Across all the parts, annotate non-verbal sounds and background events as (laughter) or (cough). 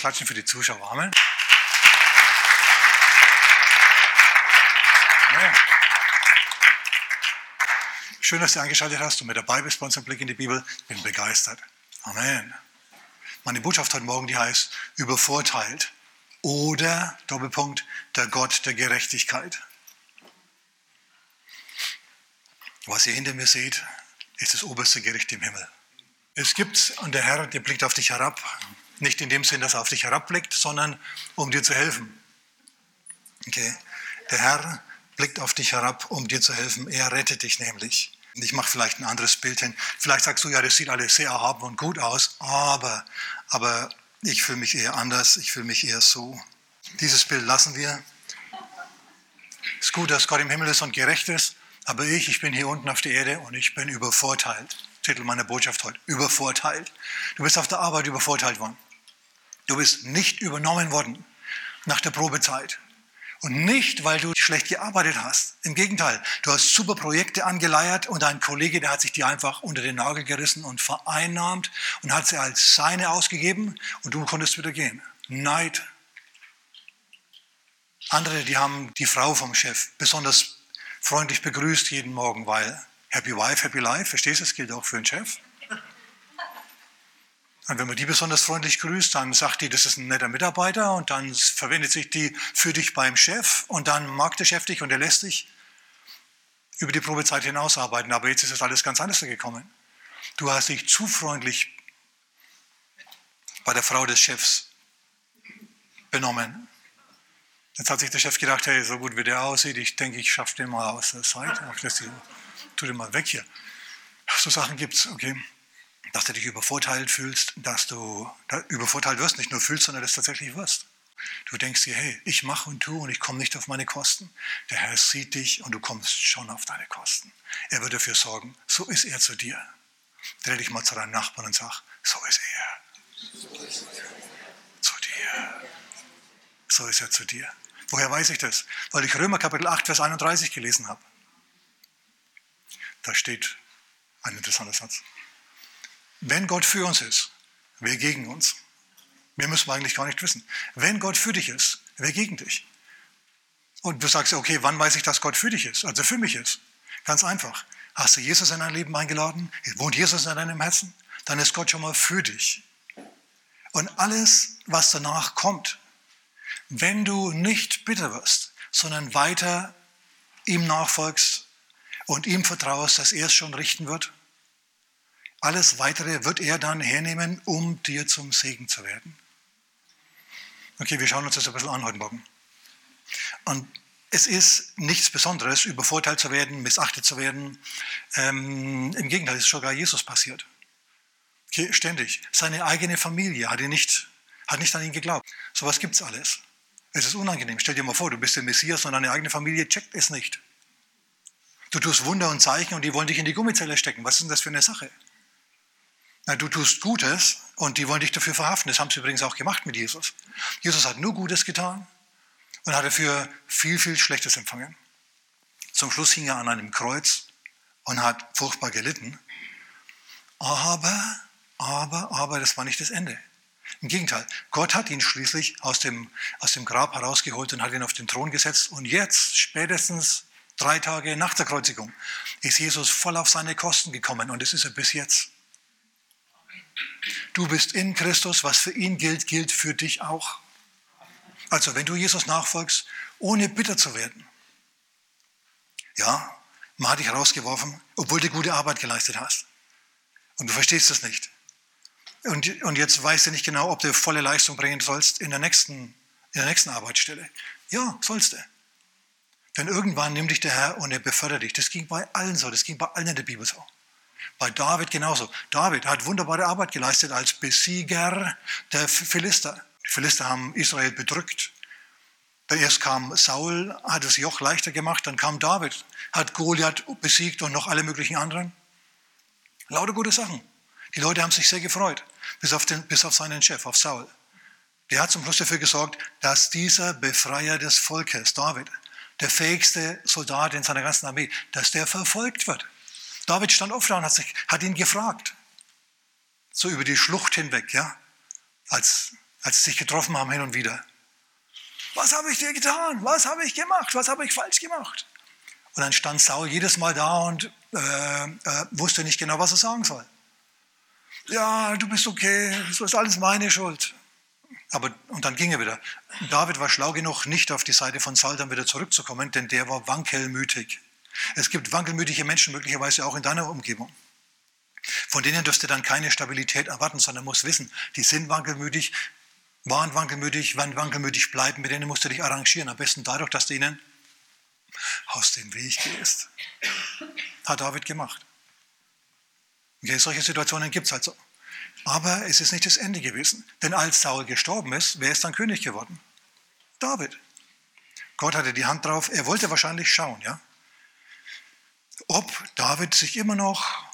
klatschen für die Zuschauer. Amen. Schön, dass du eingeschaltet hast und mit dabei bist bei unserem Blick in die Bibel. Bin begeistert. Amen. Meine Botschaft heute Morgen, die heißt, übervorteilt oder, Doppelpunkt, der Gott der Gerechtigkeit. Was ihr hinter mir seht, ist das oberste Gericht im Himmel. Es gibt, und der Herr, der blickt auf dich herab, nicht in dem Sinn, dass er auf dich herabblickt, sondern um dir zu helfen. Okay? Der Herr blickt auf dich herab, um dir zu helfen. Er rettet dich nämlich. Ich mache vielleicht ein anderes Bild hin. Vielleicht sagst du, ja, das sieht alles sehr erhaben und gut aus, aber, aber ich fühle mich eher anders, ich fühle mich eher so. Dieses Bild lassen wir. Es ist gut, dass Gott im Himmel ist und gerecht ist, aber ich, ich bin hier unten auf der Erde und ich bin übervorteilt. Titel meiner Botschaft heute, übervorteilt. Du bist auf der Arbeit übervorteilt worden. Du bist nicht übernommen worden nach der Probezeit. Und nicht, weil du schlecht gearbeitet hast. Im Gegenteil, du hast super Projekte angeleiert und dein Kollege, der hat sich dir einfach unter den Nagel gerissen und vereinnahmt und hat sie als seine ausgegeben und du konntest wieder gehen. Neid. Andere, die haben die Frau vom Chef besonders freundlich begrüßt jeden Morgen, weil Happy Wife, Happy Life, verstehst du, das gilt auch für einen Chef. Und wenn man die besonders freundlich grüßt, dann sagt die, das ist ein netter Mitarbeiter und dann verwendet sich die für dich beim Chef und dann mag der Chef dich und er lässt dich über die Probezeit hinaus arbeiten. Aber jetzt ist das alles ganz anders gekommen. Du hast dich zu freundlich bei der Frau des Chefs benommen. Jetzt hat sich der Chef gedacht, hey, so gut wie der aussieht, ich denke, ich schaffe den mal aus der Zeit. Tu den mal weg hier. So Sachen gibt es, okay dass du dich übervorteilt fühlst, dass du übervorteilt wirst, nicht nur fühlst, sondern das tatsächlich wirst. Du denkst dir, hey, ich mache und tue und ich komme nicht auf meine Kosten. Der Herr sieht dich und du kommst schon auf deine Kosten. Er wird dafür sorgen, so ist er zu dir. Dreh dich mal zu deinem Nachbarn und sag, so ist er. Zu dir. So ist er zu dir. Woher weiß ich das? Weil ich Römer Kapitel 8, Vers 31 gelesen habe. Da steht ein interessanter Satz. Wenn Gott für uns ist, wer gegen uns? Mehr müssen wir eigentlich gar nicht wissen. Wenn Gott für dich ist, wer gegen dich? Und du sagst, okay, wann weiß ich, dass Gott für dich ist, also für mich ist? Ganz einfach. Hast du Jesus in dein Leben eingeladen? Wohnt Jesus in deinem Herzen? Dann ist Gott schon mal für dich. Und alles, was danach kommt, wenn du nicht bitter wirst, sondern weiter ihm nachfolgst und ihm vertraust, dass er es schon richten wird, alles Weitere wird er dann hernehmen, um dir zum Segen zu werden. Okay, wir schauen uns das ein bisschen an heute Morgen. Und es ist nichts Besonderes, übervorteilt zu werden, missachtet zu werden. Ähm, Im Gegenteil, es ist sogar Jesus passiert. Okay, ständig. Seine eigene Familie hat, ihn nicht, hat nicht an ihn geglaubt. So was gibt es alles. Es ist unangenehm. Stell dir mal vor, du bist der Messias und deine eigene Familie checkt es nicht. Du tust Wunder und Zeichen und die wollen dich in die Gummizelle stecken. Was ist denn das für eine Sache? Na, du tust Gutes und die wollen dich dafür verhaften. Das haben sie übrigens auch gemacht mit Jesus. Jesus hat nur Gutes getan und hat dafür viel, viel Schlechtes empfangen. Zum Schluss hing er an einem Kreuz und hat furchtbar gelitten. Aber, aber, aber, das war nicht das Ende. Im Gegenteil, Gott hat ihn schließlich aus dem, aus dem Grab herausgeholt und hat ihn auf den Thron gesetzt. Und jetzt, spätestens drei Tage nach der Kreuzigung, ist Jesus voll auf seine Kosten gekommen und das ist er bis jetzt. Du bist in Christus, was für ihn gilt, gilt für dich auch. Also wenn du Jesus nachfolgst, ohne bitter zu werden. Ja, man hat dich rausgeworfen, obwohl du gute Arbeit geleistet hast. Und du verstehst es nicht. Und, und jetzt weißt du nicht genau, ob du volle Leistung bringen sollst in der nächsten, in der nächsten Arbeitsstelle. Ja, sollst du. Denn irgendwann nimmt dich der Herr und er befördert dich. Das ging bei allen so, das ging bei allen in der Bibel so. Bei David genauso. David hat wunderbare Arbeit geleistet als Besieger der Philister. Die Philister haben Israel bedrückt. Erst kam Saul, hat das Joch leichter gemacht, dann kam David, hat Goliath besiegt und noch alle möglichen anderen. Lauter gute Sachen. Die Leute haben sich sehr gefreut, bis auf, den, bis auf seinen Chef, auf Saul. Der hat zum Schluss dafür gesorgt, dass dieser Befreier des Volkes, David, der fähigste Soldat in seiner ganzen Armee, dass der verfolgt wird. David stand auf und hat, sich, hat ihn gefragt. So über die Schlucht hinweg, ja. Als als sie sich getroffen haben hin und wieder. Was habe ich dir getan? Was habe ich gemacht? Was habe ich falsch gemacht? Und dann stand Saul jedes Mal da und äh, äh, wusste nicht genau, was er sagen soll. Ja, du bist okay, das ist alles meine Schuld. Aber, und dann ging er wieder. David war schlau genug, nicht auf die Seite von Saul dann wieder zurückzukommen, denn der war wankelmütig. Es gibt wankelmütige Menschen möglicherweise auch in deiner Umgebung. Von denen dürfte dann keine Stabilität erwarten, sondern muss wissen, die sind wankelmütig, waren wankelmütig, werden wankelmütig bleiben, mit denen musst du dich arrangieren. Am besten dadurch, dass du ihnen aus dem Weg gehst. Hat David gemacht. Okay, solche Situationen gibt es halt so. Aber es ist nicht das Ende gewesen. Denn als Saul gestorben ist, wer ist dann König geworden? David. Gott hatte die Hand drauf. Er wollte wahrscheinlich schauen, ja, ob David sich immer noch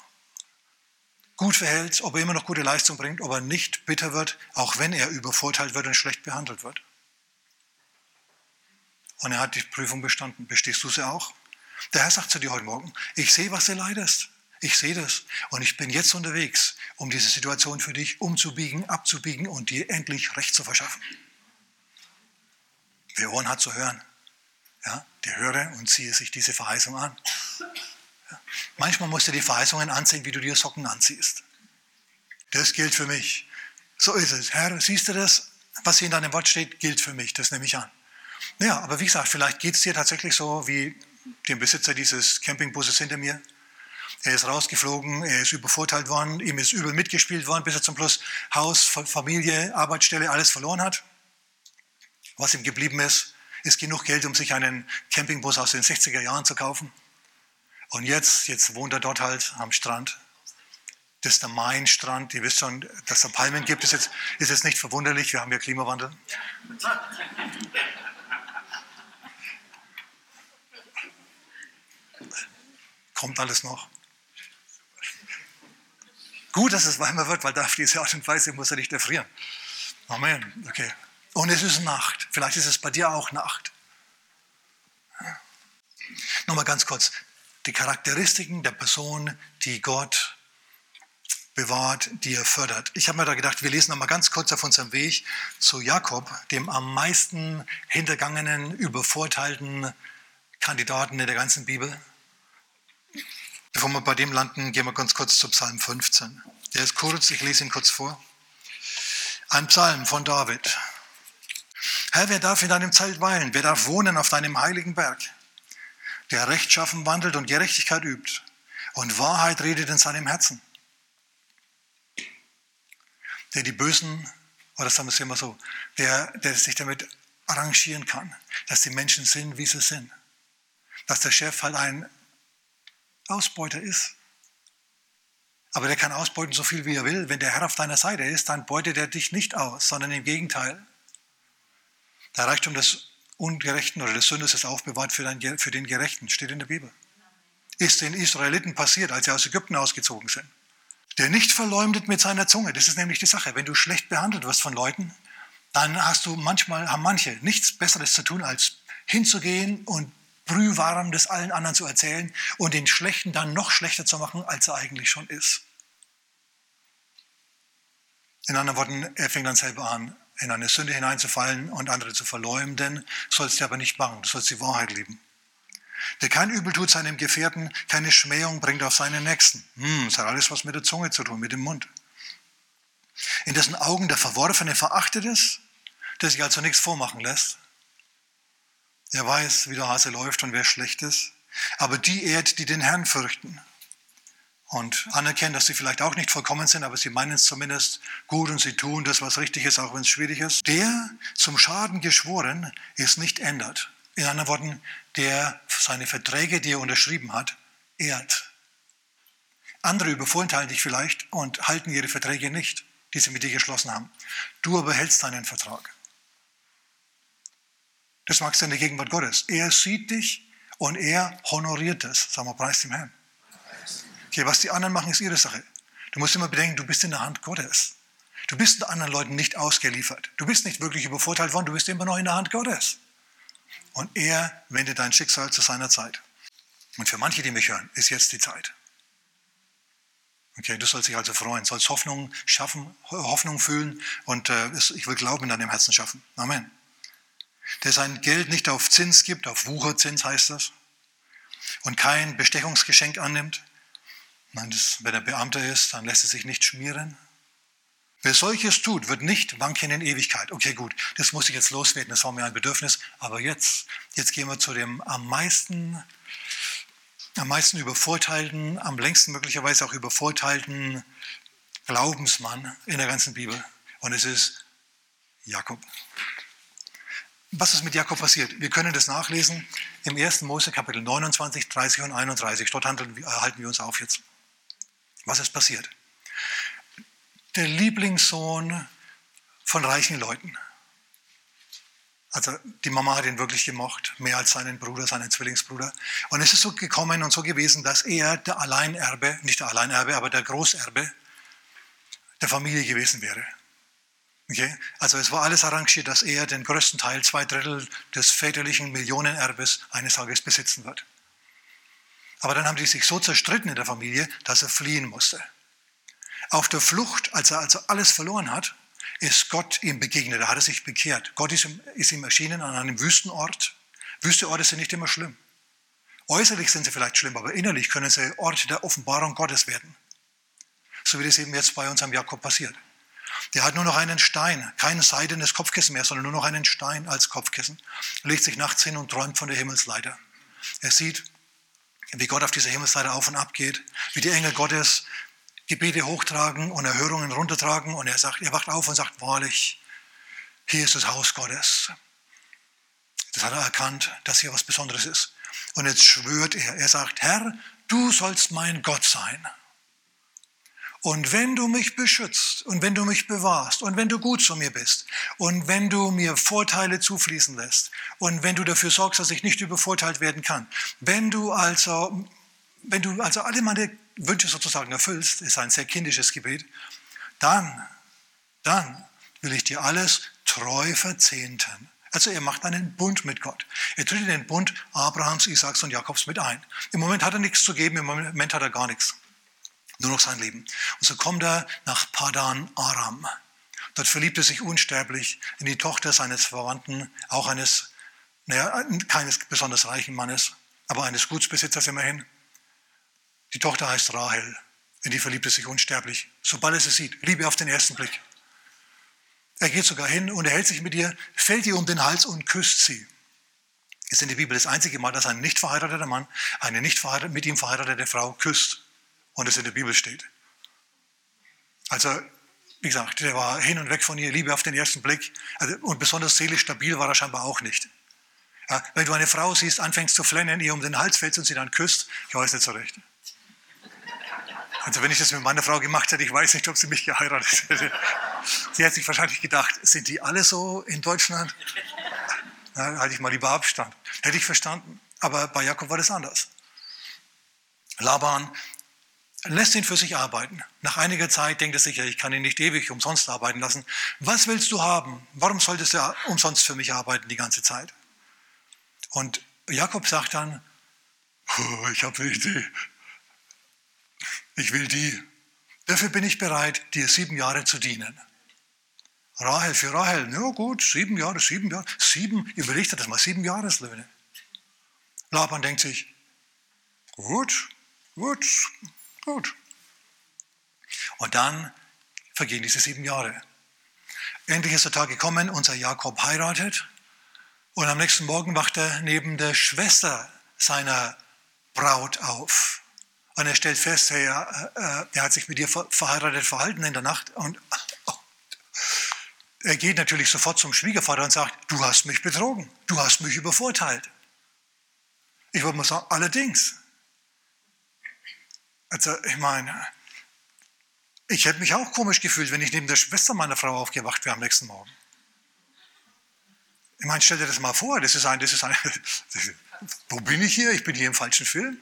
gut verhält, ob er immer noch gute Leistung bringt, ob er nicht bitter wird, auch wenn er übervorteilt wird und schlecht behandelt wird. Und er hat die Prüfung bestanden. Bestehst du sie auch? Der Herr sagt zu dir heute Morgen, ich sehe, was du leidest. Ich sehe das. Und ich bin jetzt unterwegs, um diese Situation für dich umzubiegen, abzubiegen und dir endlich Recht zu verschaffen. Wer Ohren hat zu hören, ja, der höre und ziehe sich diese Verheißung an. Manchmal musst du die Verheißungen anziehen, wie du dir Socken anziehst. Das gilt für mich. So ist es. Herr, siehst du das? Was hier in deinem Wort steht, gilt für mich. Das nehme ich an. Ja, aber wie gesagt, vielleicht geht es dir tatsächlich so wie dem Besitzer dieses Campingbusses hinter mir. Er ist rausgeflogen, er ist übervorteilt worden, ihm ist übel mitgespielt worden, bis er zum Schluss Haus, Familie, Arbeitsstelle, alles verloren hat. Was ihm geblieben ist, ist genug Geld, um sich einen Campingbus aus den 60er Jahren zu kaufen. Und jetzt, jetzt wohnt er dort halt am Strand. Das ist der Main-Strand. Ihr wisst schon, dass es Palmen gibt, ist jetzt, ist jetzt nicht verwunderlich. Wir haben ja Klimawandel. Kommt alles noch. Gut, dass es warmer wird, weil da auf diese Art und Weise muss er nicht erfrieren. Amen. Okay. Und es ist Nacht. Vielleicht ist es bei dir auch Nacht. Nochmal ganz kurz die Charakteristiken der Person, die Gott bewahrt, die er fördert. Ich habe mir da gedacht, wir lesen noch mal ganz kurz auf unserem Weg zu Jakob, dem am meisten hintergangenen, übervorteilten Kandidaten in der ganzen Bibel. Bevor wir bei dem landen, gehen wir ganz kurz zu Psalm 15. Der ist kurz, ich lese ihn kurz vor. Ein Psalm von David. Herr, wer darf in deinem Zelt weilen? Wer darf wohnen auf deinem heiligen Berg? Der rechtschaffen wandelt und Gerechtigkeit übt und Wahrheit redet in seinem Herzen. Der die Bösen, oder sagen wir es immer so, der, der sich damit arrangieren kann, dass die Menschen sind, wie sie sind. Dass der Chef halt ein Ausbeuter ist. Aber der kann ausbeuten so viel, wie er will. Wenn der Herr auf deiner Seite ist, dann beutet er dich nicht aus, sondern im Gegenteil. Der Reichtum des Ungerechten oder des Sünders ist aufbewahrt für den, für den Gerechten, steht in der Bibel. Ist den Israeliten passiert, als sie aus Ägypten ausgezogen sind. Der nicht verleumdet mit seiner Zunge, das ist nämlich die Sache. Wenn du schlecht behandelt wirst von Leuten, dann hast du manchmal, haben manche nichts Besseres zu tun, als hinzugehen und brühwarm das allen anderen zu erzählen und den Schlechten dann noch schlechter zu machen, als er eigentlich schon ist. In anderen Worten, er fängt dann selber an, in eine Sünde hineinzufallen und andere zu verleumden, sollst du aber nicht machen, du sollst die Wahrheit lieben. Der kein Übel tut seinem Gefährten, keine Schmähung bringt auf seinen Nächsten. Hm, das hat alles was mit der Zunge zu tun, mit dem Mund. In dessen Augen der Verworfene verachtet ist, der sich also nichts vormachen lässt. Er weiß, wie der Hase läuft und wer schlecht ist. Aber die ehrt, die den Herrn fürchten und anerkennen, dass sie vielleicht auch nicht vollkommen sind, aber sie meinen es zumindest gut und sie tun das, was richtig ist, auch wenn es schwierig ist. Der zum Schaden geschworen ist nicht ändert. In anderen Worten, der seine Verträge, die er unterschrieben hat, ehrt. Andere übervorteilen dich vielleicht und halten ihre Verträge nicht, die sie mit dir geschlossen haben. Du aber hältst deinen Vertrag. Das magst du in der Gegenwart Gottes. Er sieht dich und er honoriert es. Sag mal, preis dem Herrn. Okay, was die anderen machen, ist ihre Sache. Du musst immer bedenken, du bist in der Hand Gottes. Du bist anderen Leuten nicht ausgeliefert. Du bist nicht wirklich übervorteilt worden, du bist immer noch in der Hand Gottes. Und er wendet dein Schicksal zu seiner Zeit. Und für manche, die mich hören, ist jetzt die Zeit. Okay? Du sollst dich also freuen, sollst Hoffnung schaffen, Hoffnung fühlen und äh, ich will Glauben in deinem Herzen schaffen. Amen. Der sein Geld nicht auf Zins gibt, auf Wucherzins heißt das, und kein Bestechungsgeschenk annimmt. Wenn er Beamter ist, dann lässt er sich nicht schmieren. Wer solches tut, wird nicht wanken in Ewigkeit. Okay, gut, das muss ich jetzt loswerden, das war mir ein Bedürfnis. Aber jetzt, jetzt gehen wir zu dem am meisten am meisten übervorteilten, am längsten möglicherweise auch übervorteilten Glaubensmann in der ganzen Bibel. Und es ist Jakob. Was ist mit Jakob passiert? Wir können das nachlesen im 1. Mose Kapitel 29, 30 und 31. Dort halten wir uns auf jetzt. Was ist passiert? Der Lieblingssohn von reichen Leuten also die Mama hat ihn wirklich gemocht, mehr als seinen Bruder, seinen Zwillingsbruder. Und es ist so gekommen und so gewesen, dass er der Alleinerbe, nicht der Alleinerbe, aber der Großerbe der Familie gewesen wäre. Okay? Also es war alles arrangiert, dass er den größten Teil, zwei Drittel des väterlichen Millionenerbes eines Tages besitzen wird. Aber dann haben die sich so zerstritten in der Familie, dass er fliehen musste. Auf der Flucht, als er also alles verloren hat, ist Gott ihm begegnet, da hat er sich bekehrt. Gott ist ihm, ist ihm erschienen an einem Wüstenort. Wüsteorte sind nicht immer schlimm. Äußerlich sind sie vielleicht schlimm, aber innerlich können sie Orte der Offenbarung Gottes werden. So wie das eben jetzt bei unserem Jakob passiert. Der hat nur noch einen Stein, kein seidenes Kopfkissen mehr, sondern nur noch einen Stein als Kopfkissen. Legt sich nachts hin und träumt von der Himmelsleiter. Er sieht, wie Gott auf dieser Himmelsleiter auf und ab geht, wie die Engel Gottes Gebete hochtragen und Erhörungen runtertragen. Und er sagt, er wacht auf und sagt, wahrlich, hier ist das Haus Gottes. Das hat er erkannt, dass hier was Besonderes ist. Und jetzt schwört er, er sagt, Herr, du sollst mein Gott sein. Und wenn du mich beschützt und wenn du mich bewahrst und wenn du gut zu mir bist und wenn du mir Vorteile zufließen lässt und wenn du dafür sorgst, dass ich nicht übervorteilt werden kann, wenn du also, wenn du also alle meine Wünsche sozusagen erfüllst, ist ein sehr kindisches Gebet, dann, dann will ich dir alles treu verzehnten. Also er macht einen Bund mit Gott. Er tritt in den Bund Abrahams, Isaaks und Jakobs mit ein. Im Moment hat er nichts zu geben, im Moment hat er gar nichts. Nur noch sein Leben. Und so kommt er nach Padan Aram. Dort verliebt er sich unsterblich in die Tochter seines Verwandten, auch eines, naja, keines besonders reichen Mannes, aber eines Gutsbesitzers immerhin. Die Tochter heißt Rahel. In die verliebt er sich unsterblich, sobald er sie sieht. Liebe auf den ersten Blick. Er geht sogar hin und er hält sich mit ihr, fällt ihr um den Hals und küsst sie. Ist in der Bibel das einzige Mal, dass ein nicht verheirateter Mann eine nicht mit ihm verheiratete Frau küsst und es in der Bibel steht. Also, wie gesagt, der war hin und weg von ihr, Liebe auf den ersten Blick. Also, und besonders seelisch stabil war er scheinbar auch nicht. Ja, wenn du eine Frau siehst, anfängst zu flennen, ihr um den Hals fällst und sie dann küsst, ich weiß nicht so recht. Also wenn ich das mit meiner Frau gemacht hätte, ich weiß nicht, ob sie mich geheiratet hätte. Sie hat sich wahrscheinlich gedacht, sind die alle so in Deutschland? Na, halte ich mal lieber Abstand. Hätte ich verstanden. Aber bei Jakob war das anders. Laban lässt ihn für sich arbeiten. Nach einiger Zeit denkt er sich, ich kann ihn nicht ewig umsonst arbeiten lassen. Was willst du haben? Warum solltest du umsonst für mich arbeiten die ganze Zeit? Und Jakob sagt dann, oh, ich habe eine Idee, ich will die. Dafür bin ich bereit, dir sieben Jahre zu dienen. Rahel für Rahel, ja gut, sieben Jahre, sieben Jahre, sieben, überlegt er das mal, sieben Jahreslöhne. Laban denkt sich, gut, gut, gut. Und dann vergehen diese sieben Jahre. Endlich ist der Tag gekommen, unser Jakob heiratet und am nächsten Morgen wacht er neben der Schwester seiner Braut auf. Und er stellt fest, hey, äh, er hat sich mit ihr verheiratet verhalten in der Nacht. Und (laughs) er geht natürlich sofort zum Schwiegervater und sagt, du hast mich betrogen, du hast mich übervorteilt. Ich würde mal sagen, allerdings. Also ich meine, ich hätte mich auch komisch gefühlt, wenn ich neben der Schwester meiner Frau aufgewacht wäre am nächsten Morgen. Ich meine, stell dir das mal vor, das ist ein, das ist ein, (laughs) wo bin ich hier? Ich bin hier im falschen Film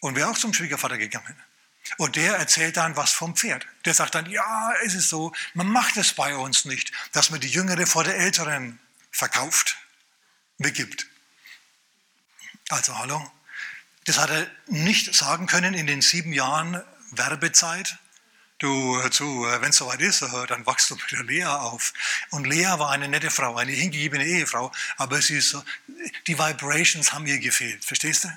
und wäre auch zum Schwiegervater gegangen. Und der erzählt dann was vom Pferd. Der sagt dann, ja, es ist so, man macht es bei uns nicht, dass man die Jüngere vor der Älteren verkauft, begibt. Also hallo, das hat er nicht sagen können in den sieben Jahren, Werbezeit. Du, zu, wenn es soweit ist, dann wachst du mit der Lea auf. Und Lea war eine nette Frau, eine hingegebene Ehefrau, aber sie ist so, die Vibrations haben ihr gefehlt, verstehst du?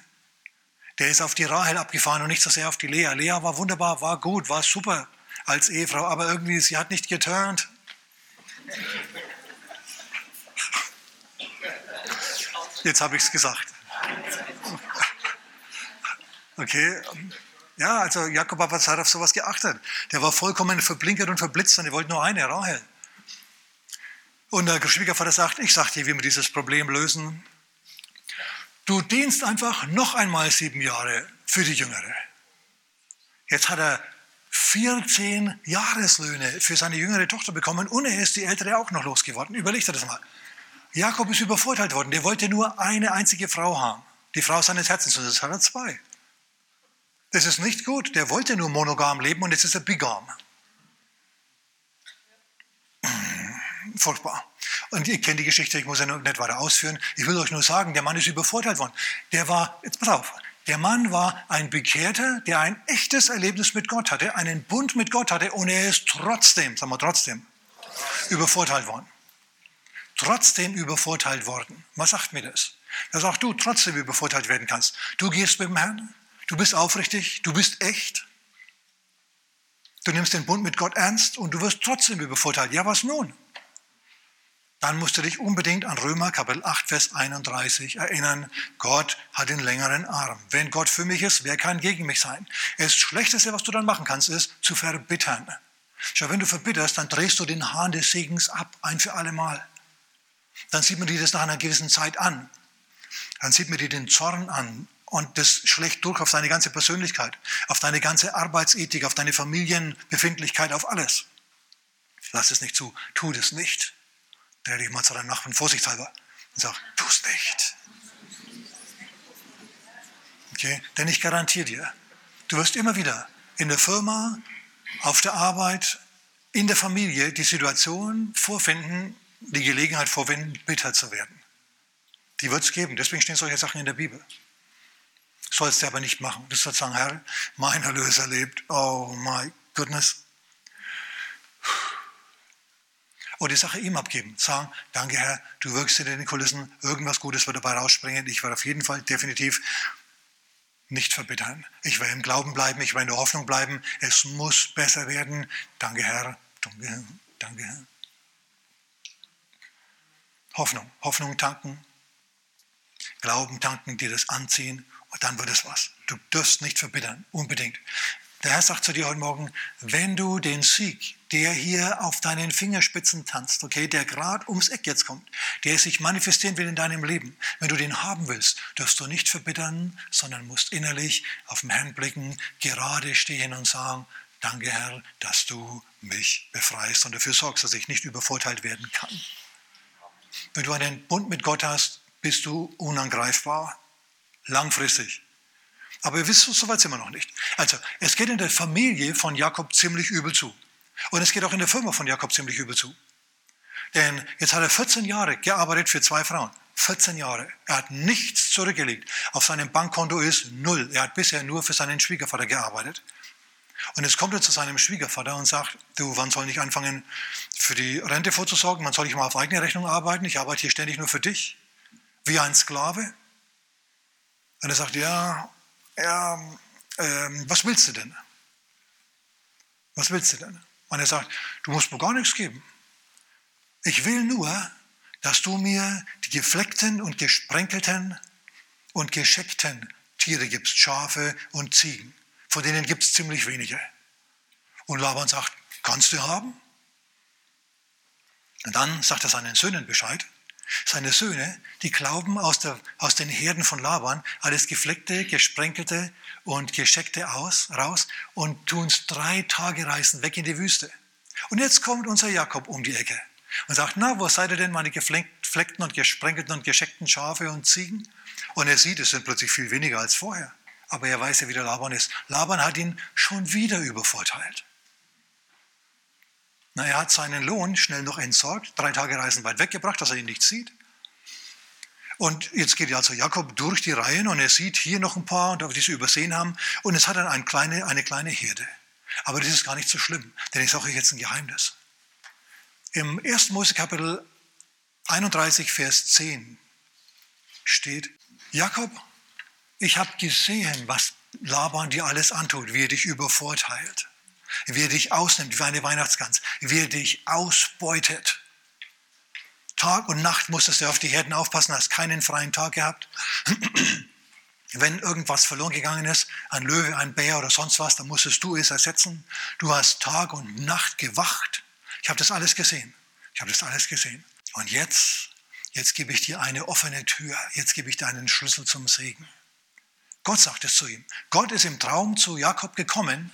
Der ist auf die Rahel abgefahren und nicht so sehr auf die Lea. Lea war wunderbar, war gut, war super als Ehefrau, aber irgendwie, sie hat nicht geturnt. Jetzt habe ich es gesagt. Okay, ja, also Jakob hat auf sowas geachtet. Der war vollkommen verblinkert und verblitzt und er wollte nur eine, Rahel. Und der Schwiegervater sagt, ich sage dir, wie wir dieses Problem lösen. Du dienst einfach noch einmal sieben Jahre für die Jüngere. Jetzt hat er 14 Jahreslöhne für seine jüngere Tochter bekommen und er ist die ältere auch noch losgeworden. Überleg dir das mal. Jakob ist übervorteilt worden. Der wollte nur eine einzige Frau haben. Die Frau seines Herzens. Und jetzt hat er zwei. Das ist nicht gut. Der wollte nur monogam leben und jetzt ist er bigam. Furchtbar. Und ihr kennt die Geschichte, ich muss ja nicht weiter ausführen. Ich will euch nur sagen, der Mann ist übervorteilt worden. Der war, jetzt pass auf, der Mann war ein Bekehrter, der ein echtes Erlebnis mit Gott hatte, einen Bund mit Gott hatte und er ist trotzdem, sagen wir trotzdem, übervorteilt worden. Trotzdem übervorteilt worden. Was sagt mir das? Dass auch du trotzdem übervorteilt werden kannst. Du gehst mit dem Herrn, Du bist aufrichtig, du bist echt. Du nimmst den Bund mit Gott ernst und du wirst trotzdem übervorteilt. Ja, was nun? Dann musst du dich unbedingt an Römer Kapitel 8, Vers 31 erinnern. Gott hat den längeren Arm. Wenn Gott für mich ist, wer kann gegen mich sein? Das Schlechteste, was du dann machen kannst, ist zu verbittern. Schau, wenn du verbitterst, dann drehst du den Hahn des Segens ab, ein für alle Mal. Dann sieht man dir das nach einer gewissen Zeit an. Dann sieht man dir den Zorn an, und das schlägt durch auf deine ganze Persönlichkeit, auf deine ganze Arbeitsethik, auf deine Familienbefindlichkeit, auf alles. Lass es nicht zu, tu das nicht. Dreh dich mal zu deinem Nachbarn vorsichtshalber und sag, tu es nicht. Okay? Denn ich garantiere dir, du wirst immer wieder in der Firma, auf der Arbeit, in der Familie die Situation vorfinden, die Gelegenheit vorfinden, bitter zu werden. Die wird es geben. Deswegen stehen solche Sachen in der Bibel. Sollst du aber nicht machen. Du sollst sagen, Herr, mein Erlöser lebt. Oh my goodness. Und die Sache ihm abgeben. Sagen, danke Herr, du wirkst in den Kulissen, irgendwas Gutes wird dabei rausspringen. Ich werde auf jeden Fall definitiv nicht verbittern. Ich werde im Glauben bleiben, ich werde in der Hoffnung bleiben. Es muss besser werden. Danke Herr, danke Herr, danke Herr. Hoffnung, Hoffnung tanken, Glauben tanken, dir das anziehen und dann wird es was. Du darfst nicht verbittern, unbedingt. Der Herr sagt zu dir heute Morgen, wenn du den Sieg, der hier auf deinen Fingerspitzen tanzt, okay, der gerade ums Eck jetzt kommt, der sich manifestieren will in deinem Leben, wenn du den haben willst, darfst du nicht verbittern, sondern musst innerlich auf den Herrn blicken, gerade stehen und sagen, danke Herr, dass du mich befreist und dafür sorgst, dass ich nicht übervorteilt werden kann. Wenn du einen Bund mit Gott hast, bist du unangreifbar langfristig. Aber ihr wisst, so weit sind wir noch nicht. Also, es geht in der Familie von Jakob ziemlich übel zu. Und es geht auch in der Firma von Jakob ziemlich übel zu. Denn jetzt hat er 14 Jahre gearbeitet für zwei Frauen. 14 Jahre. Er hat nichts zurückgelegt. Auf seinem Bankkonto ist null. Er hat bisher nur für seinen Schwiegervater gearbeitet. Und jetzt kommt er zu seinem Schwiegervater und sagt, du, wann soll ich anfangen, für die Rente vorzusorgen? Wann soll ich mal auf eigene Rechnung arbeiten? Ich arbeite hier ständig nur für dich. Wie ein Sklave. Und er sagt, ja, ja ähm, was willst du denn? Was willst du denn? Und er sagt, du musst mir gar nichts geben. Ich will nur, dass du mir die gefleckten und gesprenkelten und gescheckten Tiere gibst, Schafe und Ziegen. Von denen gibt es ziemlich wenige. Und Laban sagt, kannst du haben? Und dann sagt er seinen Söhnen Bescheid. Seine Söhne, die glauben aus, der, aus den Herden von Laban alles gefleckte, gesprenkelte und gescheckte aus, raus und tun es drei Tage reisen weg in die Wüste. Und jetzt kommt unser Jakob um die Ecke und sagt, na, wo seid ihr denn meine gefleckten und gesprenkelten und gescheckten Schafe und Ziegen? Und er sieht, es sind plötzlich viel weniger als vorher. Aber er weiß ja, wie der Laban ist. Laban hat ihn schon wieder übervorteilt. Na, er hat seinen Lohn schnell noch entsorgt, drei Tage Reisen weit weggebracht, dass er ihn nicht sieht. Und jetzt geht also Jakob durch die Reihen und er sieht hier noch ein paar, die sie übersehen haben. Und es hat dann eine kleine, eine kleine Herde. Aber das ist gar nicht so schlimm, denn ich sage euch jetzt ein Geheimnis. Im 1. Mose Kapitel 31, Vers 10 steht, Jakob, ich habe gesehen, was Laban dir alles antut, wie er dich übervorteilt, wie er dich ausnimmt wie eine Weihnachtsgans, wie er dich ausbeutet. Tag und Nacht musstest du auf die Herden aufpassen, hast keinen freien Tag gehabt. (clears throat) Wenn irgendwas verloren gegangen ist, ein Löwe, ein Bär oder sonst was, dann musstest du es ersetzen. Du hast Tag und Nacht gewacht. Ich habe das alles gesehen. Ich habe das alles gesehen. Und jetzt, jetzt gebe ich dir eine offene Tür. Jetzt gebe ich dir einen Schlüssel zum Segen. Gott sagt es zu ihm. Gott ist im Traum zu Jakob gekommen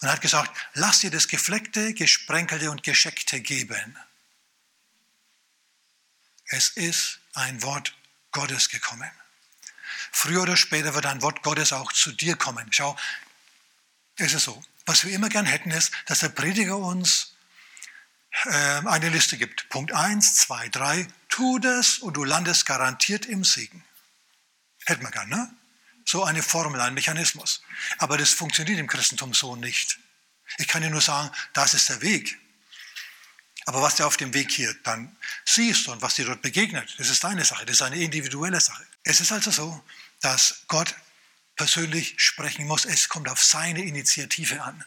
und hat gesagt, lass dir das Gefleckte, Gesprenkelte und Gescheckte geben. Es ist ein Wort Gottes gekommen. Früher oder später wird ein Wort Gottes auch zu dir kommen. Schau, es ist so. Was wir immer gern hätten, ist, dass der Prediger uns äh, eine Liste gibt. Punkt 1, 2, 3. Tu das und du landest garantiert im Segen. Hätten wir gern, ne? So eine Formel, ein Mechanismus. Aber das funktioniert im Christentum so nicht. Ich kann dir nur sagen, das ist der Weg. Aber was du auf dem Weg hier dann siehst und was dir dort begegnet, das ist deine Sache, das ist eine individuelle Sache. Es ist also so, dass Gott persönlich sprechen muss. Es kommt auf seine Initiative an.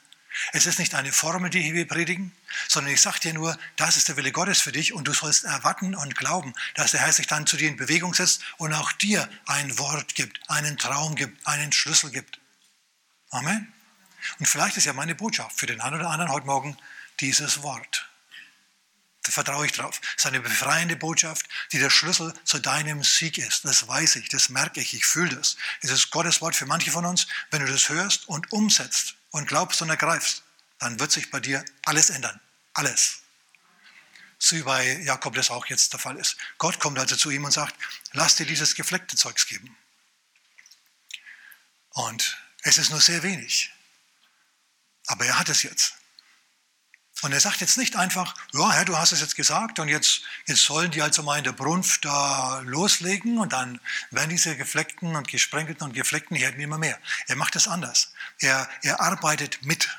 Es ist nicht eine Formel, die wir predigen, sondern ich sage dir nur, das ist der Wille Gottes für dich und du sollst erwarten und glauben, dass der Herr sich dann zu dir in Bewegung setzt und auch dir ein Wort gibt, einen Traum gibt, einen Schlüssel gibt. Amen. Und vielleicht ist ja meine Botschaft für den einen oder anderen heute Morgen dieses Wort. Da vertraue ich drauf. Es ist eine befreiende Botschaft, die der Schlüssel zu deinem Sieg ist. Das weiß ich, das merke ich, ich fühle das. Es ist Gottes Wort für manche von uns. Wenn du das hörst und umsetzt und glaubst und ergreifst, dann wird sich bei dir alles ändern. Alles. So wie bei Jakob das auch jetzt der Fall ist. Gott kommt also zu ihm und sagt, lass dir dieses gefleckte Zeugs geben. Und es ist nur sehr wenig. Aber er hat es jetzt. Und er sagt jetzt nicht einfach, ja, Herr, du hast es jetzt gesagt und jetzt, jetzt sollen die also mal in der Brunft da loslegen und dann werden diese gefleckten und gesprenkelten und gefleckten Herden immer mehr. Er macht es anders. Er, er arbeitet mit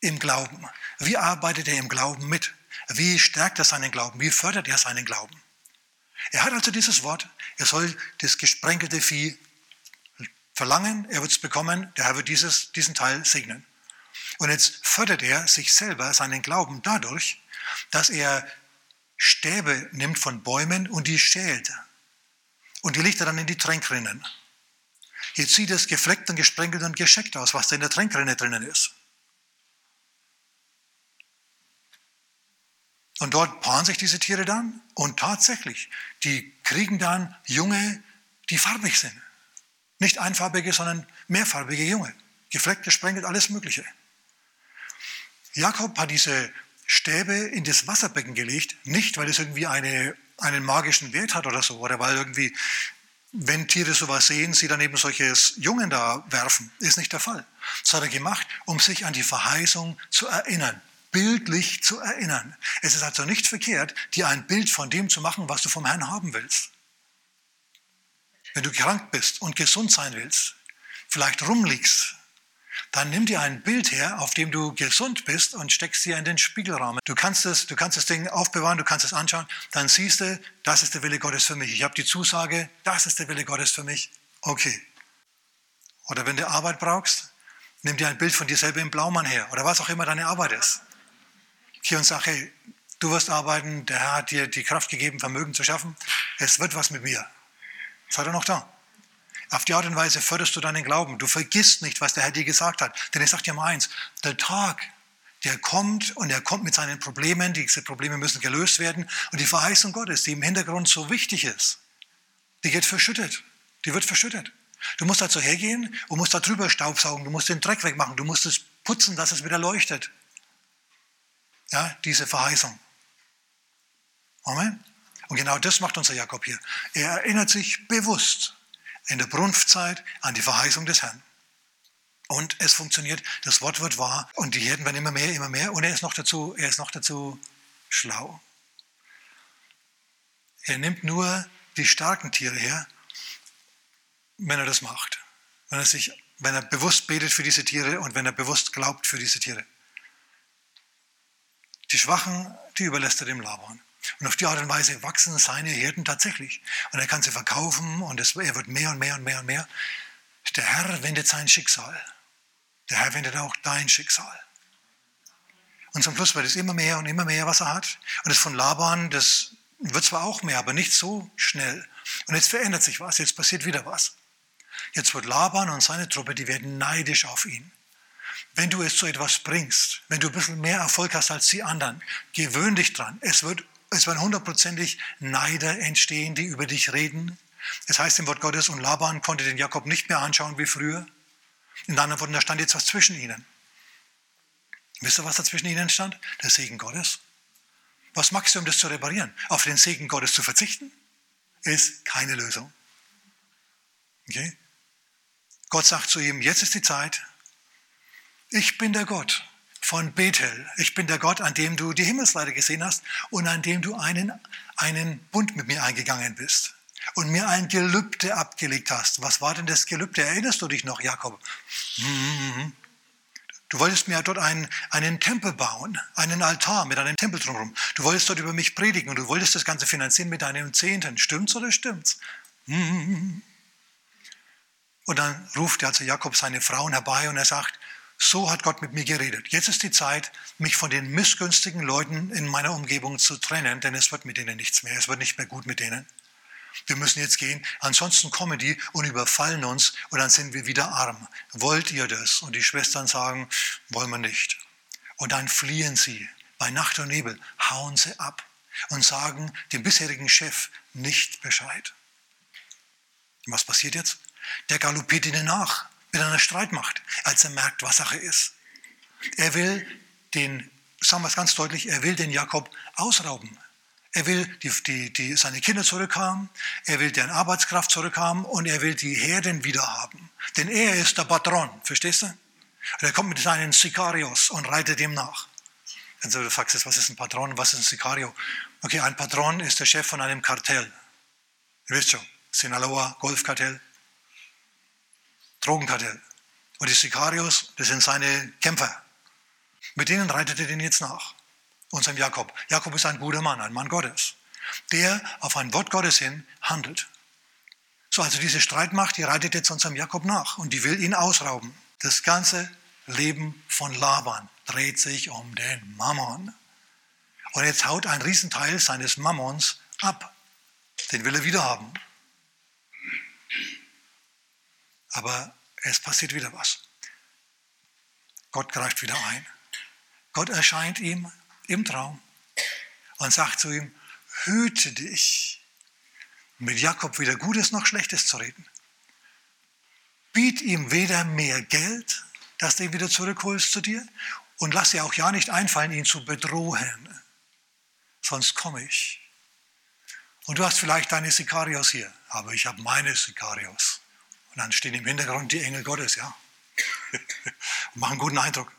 im Glauben. Wie arbeitet er im Glauben mit? Wie stärkt er seinen Glauben? Wie fördert er seinen Glauben? Er hat also dieses Wort, er soll das gesprenkelte Vieh verlangen, er wird es bekommen, der Herr wird dieses, diesen Teil segnen. Und jetzt fördert er sich selber, seinen Glauben dadurch, dass er Stäbe nimmt von Bäumen und die schält. Und die legt er dann in die Tränkrinnen. Jetzt sieht es gefleckt und gesprenkelt und gescheckt aus, was da in der Tränkrinne drinnen ist. Und dort paaren sich diese Tiere dann und tatsächlich, die kriegen dann Junge, die farbig sind. Nicht einfarbige, sondern mehrfarbige Junge. Gefleckt, gesprenkelt, alles Mögliche. Jakob hat diese Stäbe in das Wasserbecken gelegt, nicht weil es irgendwie eine, einen magischen Wert hat oder so, oder weil irgendwie, wenn Tiere sowas sehen, sie dann eben solches Jungen da werfen. Ist nicht der Fall. Das hat er gemacht, um sich an die Verheißung zu erinnern, bildlich zu erinnern. Es ist also nicht verkehrt, dir ein Bild von dem zu machen, was du vom Herrn haben willst. Wenn du krank bist und gesund sein willst, vielleicht rumliegst, dann nimm dir ein Bild her, auf dem du gesund bist und steckst dir in den Spiegelrahmen. Du kannst, es, du kannst das Ding aufbewahren, du kannst es anschauen, dann siehst du, das ist der Wille Gottes für mich. Ich habe die Zusage, das ist der Wille Gottes für mich. Okay. Oder wenn du Arbeit brauchst, nimm dir ein Bild von dir selber im Blaumann her oder was auch immer deine Arbeit ist. Hier und sag, hey, du wirst arbeiten, der Herr hat dir die Kraft gegeben, Vermögen zu schaffen. Es wird was mit mir. Seid ihr noch da? Auf die Art und Weise förderst du deinen Glauben. Du vergisst nicht, was der Herr dir gesagt hat. Denn ich sage dir mal eins, der Tag, der kommt und er kommt mit seinen Problemen, diese Probleme müssen gelöst werden. Und die Verheißung Gottes, die im Hintergrund so wichtig ist, die geht verschüttet. Die wird verschüttet. Du musst dazu hergehen und musst da drüber staubsaugen, du musst den Dreck wegmachen, du musst es putzen, dass es wieder leuchtet. Ja, diese Verheißung. Amen. Und genau das macht unser Jakob hier. Er erinnert sich bewusst in der Brunftzeit an die Verheißung des Herrn. Und es funktioniert, das Wort wird wahr und die Herden werden immer mehr, immer mehr und er ist noch dazu, er ist noch dazu schlau. Er nimmt nur die starken Tiere her, wenn er das macht. Wenn er, sich, wenn er bewusst betet für diese Tiere und wenn er bewusst glaubt für diese Tiere. Die Schwachen, die überlässt er dem Laban. Und auf die Art und Weise wachsen seine Hirten tatsächlich. Und er kann sie verkaufen und es, er wird mehr und mehr und mehr und mehr. Der Herr wendet sein Schicksal. Der Herr wendet auch dein Schicksal. Und zum Schluss wird es immer mehr und immer mehr, was er hat. Und das von Laban, das wird zwar auch mehr, aber nicht so schnell. Und jetzt verändert sich was, jetzt passiert wieder was. Jetzt wird Laban und seine Truppe, die werden neidisch auf ihn. Wenn du es zu etwas bringst, wenn du ein bisschen mehr Erfolg hast als die anderen, gewöhn dich dran. Es, wird, es werden hundertprozentig Neider entstehen, die über dich reden. Es heißt im Wort Gottes, und Laban konnte den Jakob nicht mehr anschauen wie früher. In anderen Worten, da stand jetzt was zwischen ihnen. Wisst ihr, was da zwischen ihnen stand? Der Segen Gottes. Was machst du, um das zu reparieren? Auf den Segen Gottes zu verzichten? Ist keine Lösung. Okay? Gott sagt zu ihm, jetzt ist die Zeit. Ich bin der Gott von Bethel. Ich bin der Gott, an dem du die Himmelsleiter gesehen hast und an dem du einen, einen Bund mit mir eingegangen bist und mir ein Gelübde abgelegt hast. Was war denn das Gelübde? Erinnerst du dich noch, Jakob? Mhm. Du wolltest mir dort einen, einen Tempel bauen, einen Altar mit einem Tempel drumherum. Du wolltest dort über mich predigen und du wolltest das Ganze finanzieren mit deinem Zehnten. Stimmt's oder stimmt's? Mhm. Und dann ruft also Jakob seine Frauen herbei und er sagt, so hat Gott mit mir geredet. Jetzt ist die Zeit, mich von den missgünstigen Leuten in meiner Umgebung zu trennen, denn es wird mit denen nichts mehr. Es wird nicht mehr gut mit denen. Wir müssen jetzt gehen, ansonsten kommen die und überfallen uns und dann sind wir wieder arm. Wollt ihr das? Und die Schwestern sagen, wollen wir nicht. Und dann fliehen sie. Bei Nacht und Nebel hauen sie ab und sagen dem bisherigen Chef nicht Bescheid. Was passiert jetzt? Der galoppiert ihnen nach mit einer Streitmacht, als er merkt, was Sache ist. Er will den, sagen wir es ganz deutlich, er will den Jakob ausrauben. Er will die, die, die, seine Kinder zurückhaben, er will deren Arbeitskraft zurückhaben und er will die Herden wiederhaben. Denn er ist der Patron, verstehst du? Und er kommt mit seinen Sicarios und reitet ihm nach. Also du fragst was ist ein Patron, was ist ein Sicario? Okay, ein Patron ist der Chef von einem Kartell. Ihr wisst schon, Sinaloa, Golfkartell, Drogenkartell. Und die Sicarios, das sind seine Kämpfer. Mit denen reitet er den jetzt nach unserem Jakob. Jakob ist ein guter Mann, ein Mann Gottes, der auf ein Wort Gottes hin handelt. So, also diese Streitmacht, die reitet jetzt unserem Jakob nach und die will ihn ausrauben. Das ganze Leben von Laban dreht sich um den Mammon. Und jetzt haut ein Riesenteil seines Mammons ab. Den will er wieder haben. Aber es passiert wieder was. Gott greift wieder ein. Gott erscheint ihm im Traum und sagt zu ihm, hüte dich, mit Jakob weder Gutes noch Schlechtes zu reden. Biet ihm weder mehr Geld, dass du ihn wieder zurückholst zu dir, und lass dir auch ja nicht einfallen, ihn zu bedrohen, sonst komme ich. Und du hast vielleicht deine Sikarios hier, aber ich habe meine Sikarios. Und dann stehen im Hintergrund die Engel Gottes, ja. und (laughs) machen guten Eindruck.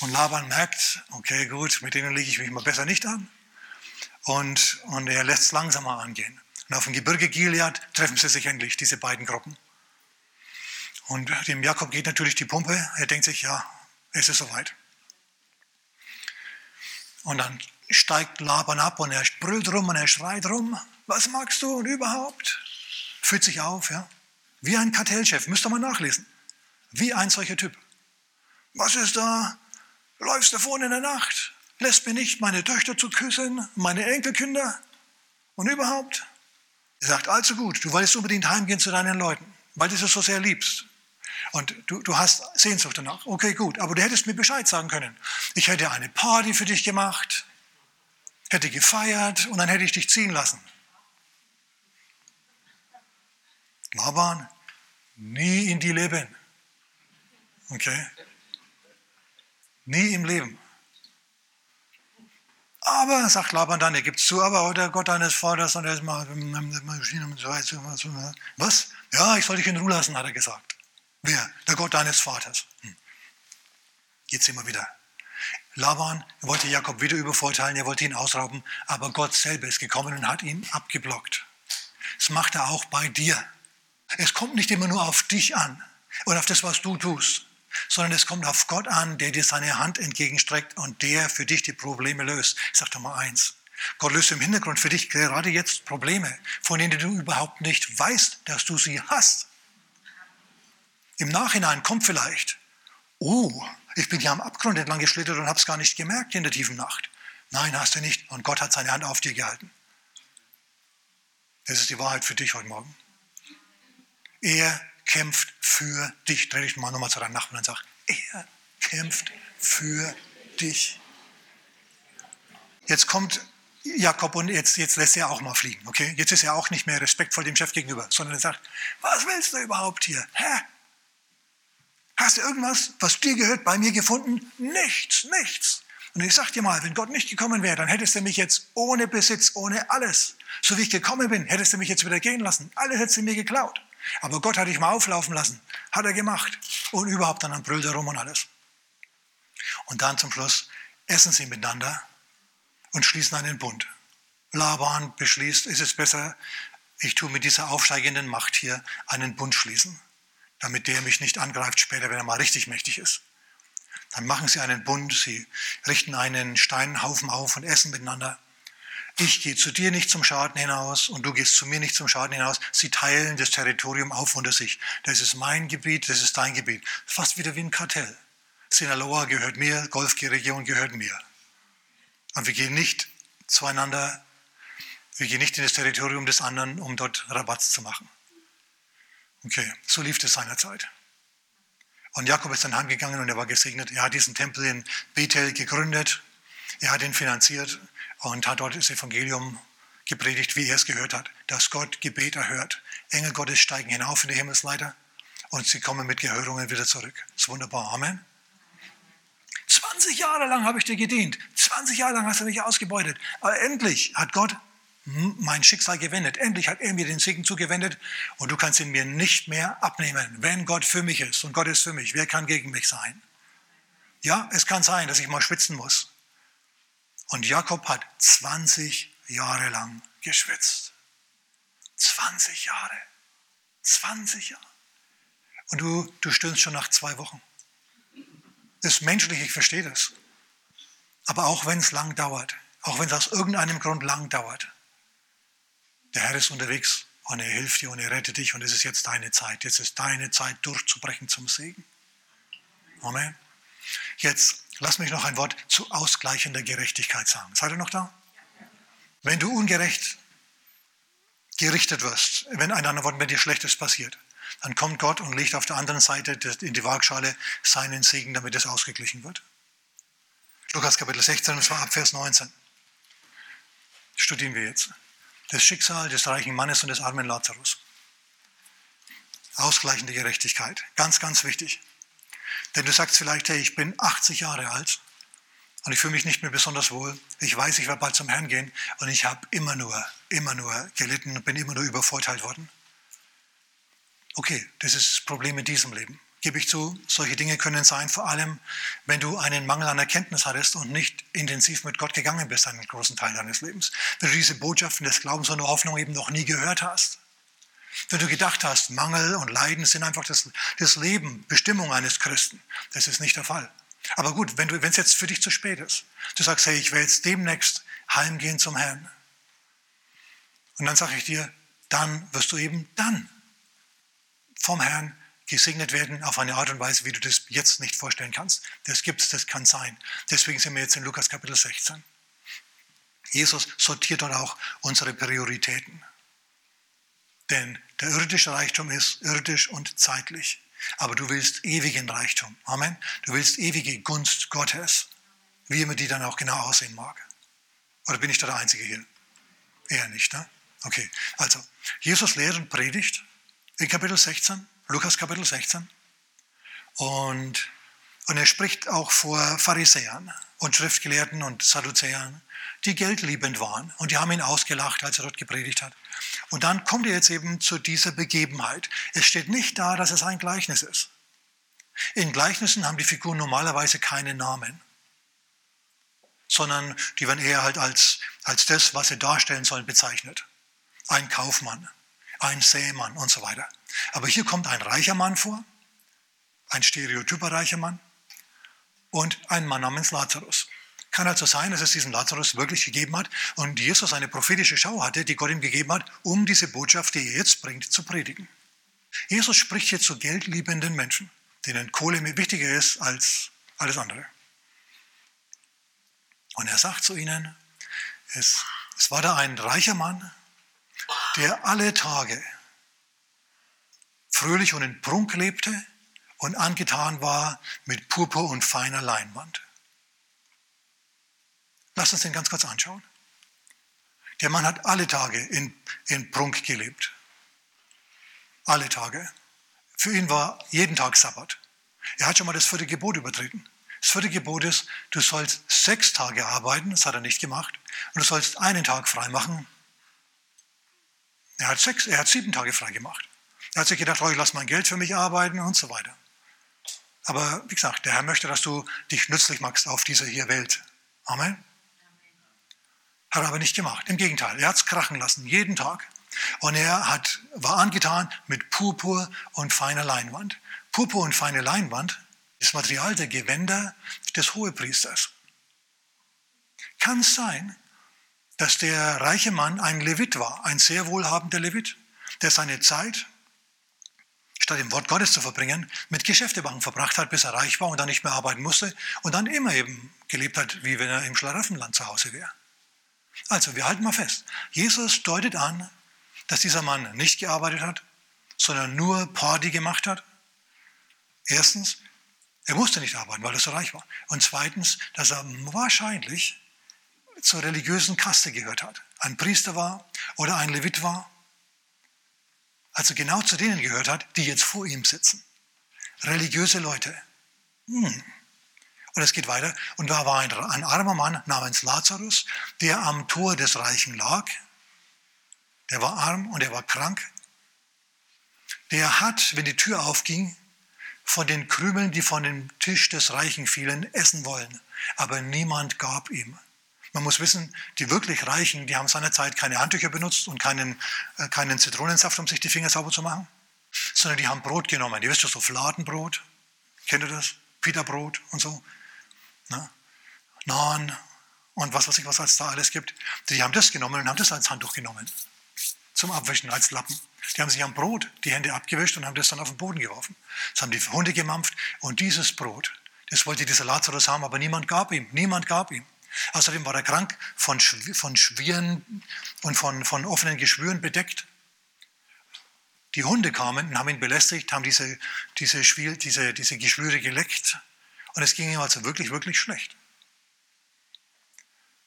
Und Laban merkt, okay, gut, mit denen lege ich mich mal besser nicht an. Und, und er lässt es langsamer angehen. Und auf dem Gebirge Gilead treffen sie sich endlich, diese beiden Gruppen. Und dem Jakob geht natürlich die Pumpe. Er denkt sich, ja, es ist soweit. Und dann steigt Laban ab und er brüllt rum und er schreit rum. Was magst du und überhaupt? Fühlt sich auf, ja. Wie ein Kartellchef, müsst ihr mal nachlesen. Wie ein solcher Typ. Was ist da? läufst davon in der Nacht, lässt mir nicht meine Töchter zu küssen, meine Enkelkinder und überhaupt. Er sagt, allzu gut, du wolltest unbedingt heimgehen zu deinen Leuten, weil du es so sehr liebst. Und du, du hast Sehnsucht danach. Okay, gut, aber du hättest mir Bescheid sagen können. Ich hätte eine Party für dich gemacht, hätte gefeiert und dann hätte ich dich ziehen lassen. Laban, nie in die Leben. Okay? Nie im Leben. Aber, sagt Laban dann, er gibt zu, aber der Gott deines Vaters und er ist mal, was? Ja, ich soll dich in Ruhe lassen, hat er gesagt. Wer? Der Gott deines Vaters. Hm. Jetzt immer wieder. Laban wollte Jakob wieder übervorteilen, er wollte ihn ausrauben, aber Gott selber ist gekommen und hat ihn abgeblockt. Das macht er auch bei dir. Es kommt nicht immer nur auf dich an und auf das, was du tust, sondern es kommt auf Gott an, der dir seine Hand entgegenstreckt und der für dich die Probleme löst. Ich sage doch mal eins. Gott löst im Hintergrund für dich gerade jetzt Probleme, von denen du überhaupt nicht weißt, dass du sie hast. Im Nachhinein kommt vielleicht, oh, ich bin ja am Abgrund entlang geschlittert und habe es gar nicht gemerkt in der tiefen Nacht. Nein, hast du nicht. Und Gott hat seine Hand auf dir gehalten. Das ist die Wahrheit für dich heute Morgen. Er kämpft für dich. Dreh dich mal nochmal zu deinem Nachbarn und sag, er kämpft für dich. Jetzt kommt Jakob und jetzt, jetzt lässt er auch mal fliegen. Okay? Jetzt ist er auch nicht mehr respektvoll dem Chef gegenüber, sondern er sagt, was willst du überhaupt hier? Hä? Hast du irgendwas, was dir gehört, bei mir gefunden? Nichts, nichts. Und ich sag dir mal, wenn Gott nicht gekommen wäre, dann hättest du mich jetzt ohne Besitz, ohne alles, so wie ich gekommen bin, hättest du mich jetzt wieder gehen lassen. Alles hättest du mir geklaut. Aber Gott hat dich mal auflaufen lassen. Hat er gemacht. Und überhaupt dann brüllt er rum und alles. Und dann zum Schluss essen sie miteinander und schließen einen Bund. Laban beschließt, ist es besser, ich tue mit dieser aufsteigenden Macht hier einen Bund schließen damit der mich nicht angreift später, wenn er mal richtig mächtig ist. Dann machen sie einen Bund, sie richten einen Steinhaufen auf und essen miteinander. Ich gehe zu dir nicht zum Schaden hinaus und du gehst zu mir nicht zum Schaden hinaus. Sie teilen das Territorium auf unter sich. Das ist mein Gebiet, das ist dein Gebiet. Fast wieder wie ein Kartell. Sinaloa gehört mir, Golfregion gehört mir. Und wir gehen nicht zueinander, wir gehen nicht in das Territorium des anderen, um dort Rabatz zu machen. Okay, so lief es seinerzeit. Und Jakob ist dann heimgegangen und er war gesegnet. Er hat diesen Tempel in Bethel gegründet. Er hat ihn finanziert und hat dort das Evangelium gepredigt, wie er es gehört hat, dass Gott Gebet erhört. Engel Gottes steigen hinauf in die Himmelsleiter und sie kommen mit Gehörungen wieder zurück. Das ist wunderbar. Amen. 20 Jahre lang habe ich dir gedient. 20 Jahre lang hast du mich ausgebeutet. Aber endlich hat Gott mein Schicksal gewendet. Endlich hat er mir den Segen zugewendet und du kannst ihn mir nicht mehr abnehmen. Wenn Gott für mich ist und Gott ist für mich, wer kann gegen mich sein? Ja, es kann sein, dass ich mal schwitzen muss. Und Jakob hat 20 Jahre lang geschwitzt. 20 Jahre. 20 Jahre. Und du, du stöhnst schon nach zwei Wochen. Das ist menschlich, ich verstehe das. Aber auch wenn es lang dauert, auch wenn es aus irgendeinem Grund lang dauert, der Herr ist unterwegs und er hilft dir und er rettet dich und es ist jetzt deine Zeit. Jetzt ist deine Zeit durchzubrechen zum Segen. Amen. Jetzt lass mich noch ein Wort zu ausgleichender Gerechtigkeit sagen. Seid ihr noch da? Wenn du ungerecht gerichtet wirst, wenn ein anderer Wort, wenn dir Schlechtes passiert, dann kommt Gott und legt auf der anderen Seite in die Waagschale seinen Segen, damit es ausgeglichen wird. Lukas Kapitel 16, das war ab Vers 19. Studieren wir jetzt das Schicksal des reichen Mannes und des armen Lazarus. Ausgleichende Gerechtigkeit, ganz, ganz wichtig. Denn du sagst vielleicht, hey, ich bin 80 Jahre alt und ich fühle mich nicht mehr besonders wohl. Ich weiß, ich werde bald zum Herrn gehen und ich habe immer nur, immer nur gelitten und bin immer nur übervorteilt worden. Okay, das ist das Problem in diesem Leben gebe ich zu, solche Dinge können sein, vor allem wenn du einen Mangel an Erkenntnis hattest und nicht intensiv mit Gott gegangen bist einen großen Teil deines Lebens. Wenn du diese Botschaften des Glaubens und der Hoffnung eben noch nie gehört hast. Wenn du gedacht hast, Mangel und Leiden sind einfach das, das Leben, Bestimmung eines Christen. Das ist nicht der Fall. Aber gut, wenn es jetzt für dich zu spät ist, du sagst, hey, ich will jetzt demnächst heimgehen zum Herrn. Und dann sage ich dir, dann wirst du eben dann vom Herrn gesegnet werden auf eine Art und Weise, wie du das jetzt nicht vorstellen kannst. Das gibt es, das kann sein. Deswegen sind wir jetzt in Lukas Kapitel 16. Jesus sortiert dort auch unsere Prioritäten. Denn der irdische Reichtum ist irdisch und zeitlich. Aber du willst ewigen Reichtum. Amen. Du willst ewige Gunst Gottes. Wie immer die dann auch genau aussehen mag. Oder bin ich da der Einzige hier? Eher nicht, ne? Okay. Also, Jesus lehrt und predigt in Kapitel 16 Lukas Kapitel 16. Und, und er spricht auch vor Pharisäern und Schriftgelehrten und Sadduzäern, die geldliebend waren. Und die haben ihn ausgelacht, als er dort gepredigt hat. Und dann kommt er jetzt eben zu dieser Begebenheit. Es steht nicht da, dass es ein Gleichnis ist. In Gleichnissen haben die Figuren normalerweise keine Namen. sondern die werden eher halt als, als das, was sie darstellen sollen, bezeichnet. Ein Kaufmann, ein Sämann und so weiter. Aber hier kommt ein reicher Mann vor, ein stereotyper reicher Mann und ein Mann namens Lazarus. Kann also sein, dass es diesen Lazarus wirklich gegeben hat und Jesus eine prophetische Schau hatte, die Gott ihm gegeben hat, um diese Botschaft, die er jetzt bringt, zu predigen. Jesus spricht hier zu geldliebenden Menschen, denen Kohle wichtiger ist als alles andere. Und er sagt zu ihnen, es, es war da ein reicher Mann, der alle Tage fröhlich und in Prunk lebte und angetan war mit Purpur und feiner Leinwand. Lass uns den ganz kurz anschauen. Der Mann hat alle Tage in, in Prunk gelebt. Alle Tage. Für ihn war jeden Tag Sabbat. Er hat schon mal das vierte Gebot übertreten. Das vierte Gebot ist, du sollst sechs Tage arbeiten, das hat er nicht gemacht, und du sollst einen Tag frei machen. Er hat, sechs, er hat sieben Tage frei gemacht. Er hat sich gedacht, oh, ich lasse mein Geld für mich arbeiten und so weiter. Aber wie gesagt, der Herr möchte, dass du dich nützlich machst auf dieser hier Welt. Amen. Hat er aber nicht gemacht. Im Gegenteil, er hat es krachen lassen, jeden Tag. Und er hat, war angetan mit Purpur und feiner Leinwand. Purpur und feine Leinwand das Material der Gewänder des Hohepriesters. Kann es sein, dass der reiche Mann ein Levit war, ein sehr wohlhabender Levit, der seine Zeit, statt im Wort Gottes zu verbringen, mit Geschäftebanken verbracht hat, bis er reich war und dann nicht mehr arbeiten musste und dann immer eben gelebt hat, wie wenn er im Schlaraffenland zu Hause wäre. Also, wir halten mal fest. Jesus deutet an, dass dieser Mann nicht gearbeitet hat, sondern nur Party gemacht hat. Erstens. Er musste nicht arbeiten, weil er so reich war. Und zweitens, dass er wahrscheinlich zur religiösen Kaste gehört hat. Ein Priester war oder ein Levit war. Also genau zu denen gehört hat, die jetzt vor ihm sitzen. Religiöse Leute. Hm. Und es geht weiter. Und da war ein, ein armer Mann namens Lazarus, der am Tor des Reichen lag. Der war arm und er war krank. Der hat, wenn die Tür aufging, von den Krümeln, die von dem Tisch des Reichen fielen, essen wollen. Aber niemand gab ihm. Man muss wissen, die wirklich Reichen, die haben seinerzeit keine Handtücher benutzt und keinen, äh, keinen Zitronensaft, um sich die Finger sauber zu machen, sondern die haben Brot genommen. Ihr wisst ja so Fladenbrot, kennt ihr das? Pita-Brot und so. Ne? Naan und was weiß ich, was es da alles gibt. Die haben das genommen und haben das als Handtuch genommen. Zum Abwischen, als Lappen. Die haben sich am Brot die Hände abgewischt und haben das dann auf den Boden geworfen. Das haben die Hunde gemampft und dieses Brot, das wollte dieser Lazarus haben, aber niemand gab ihm. Niemand gab ihm. Außerdem war er krank, von, von Schwieren und von, von offenen Geschwüren bedeckt. Die Hunde kamen und haben ihn belästigt, haben diese, diese, Schwier, diese, diese Geschwüre geleckt und es ging ihm also wirklich, wirklich schlecht.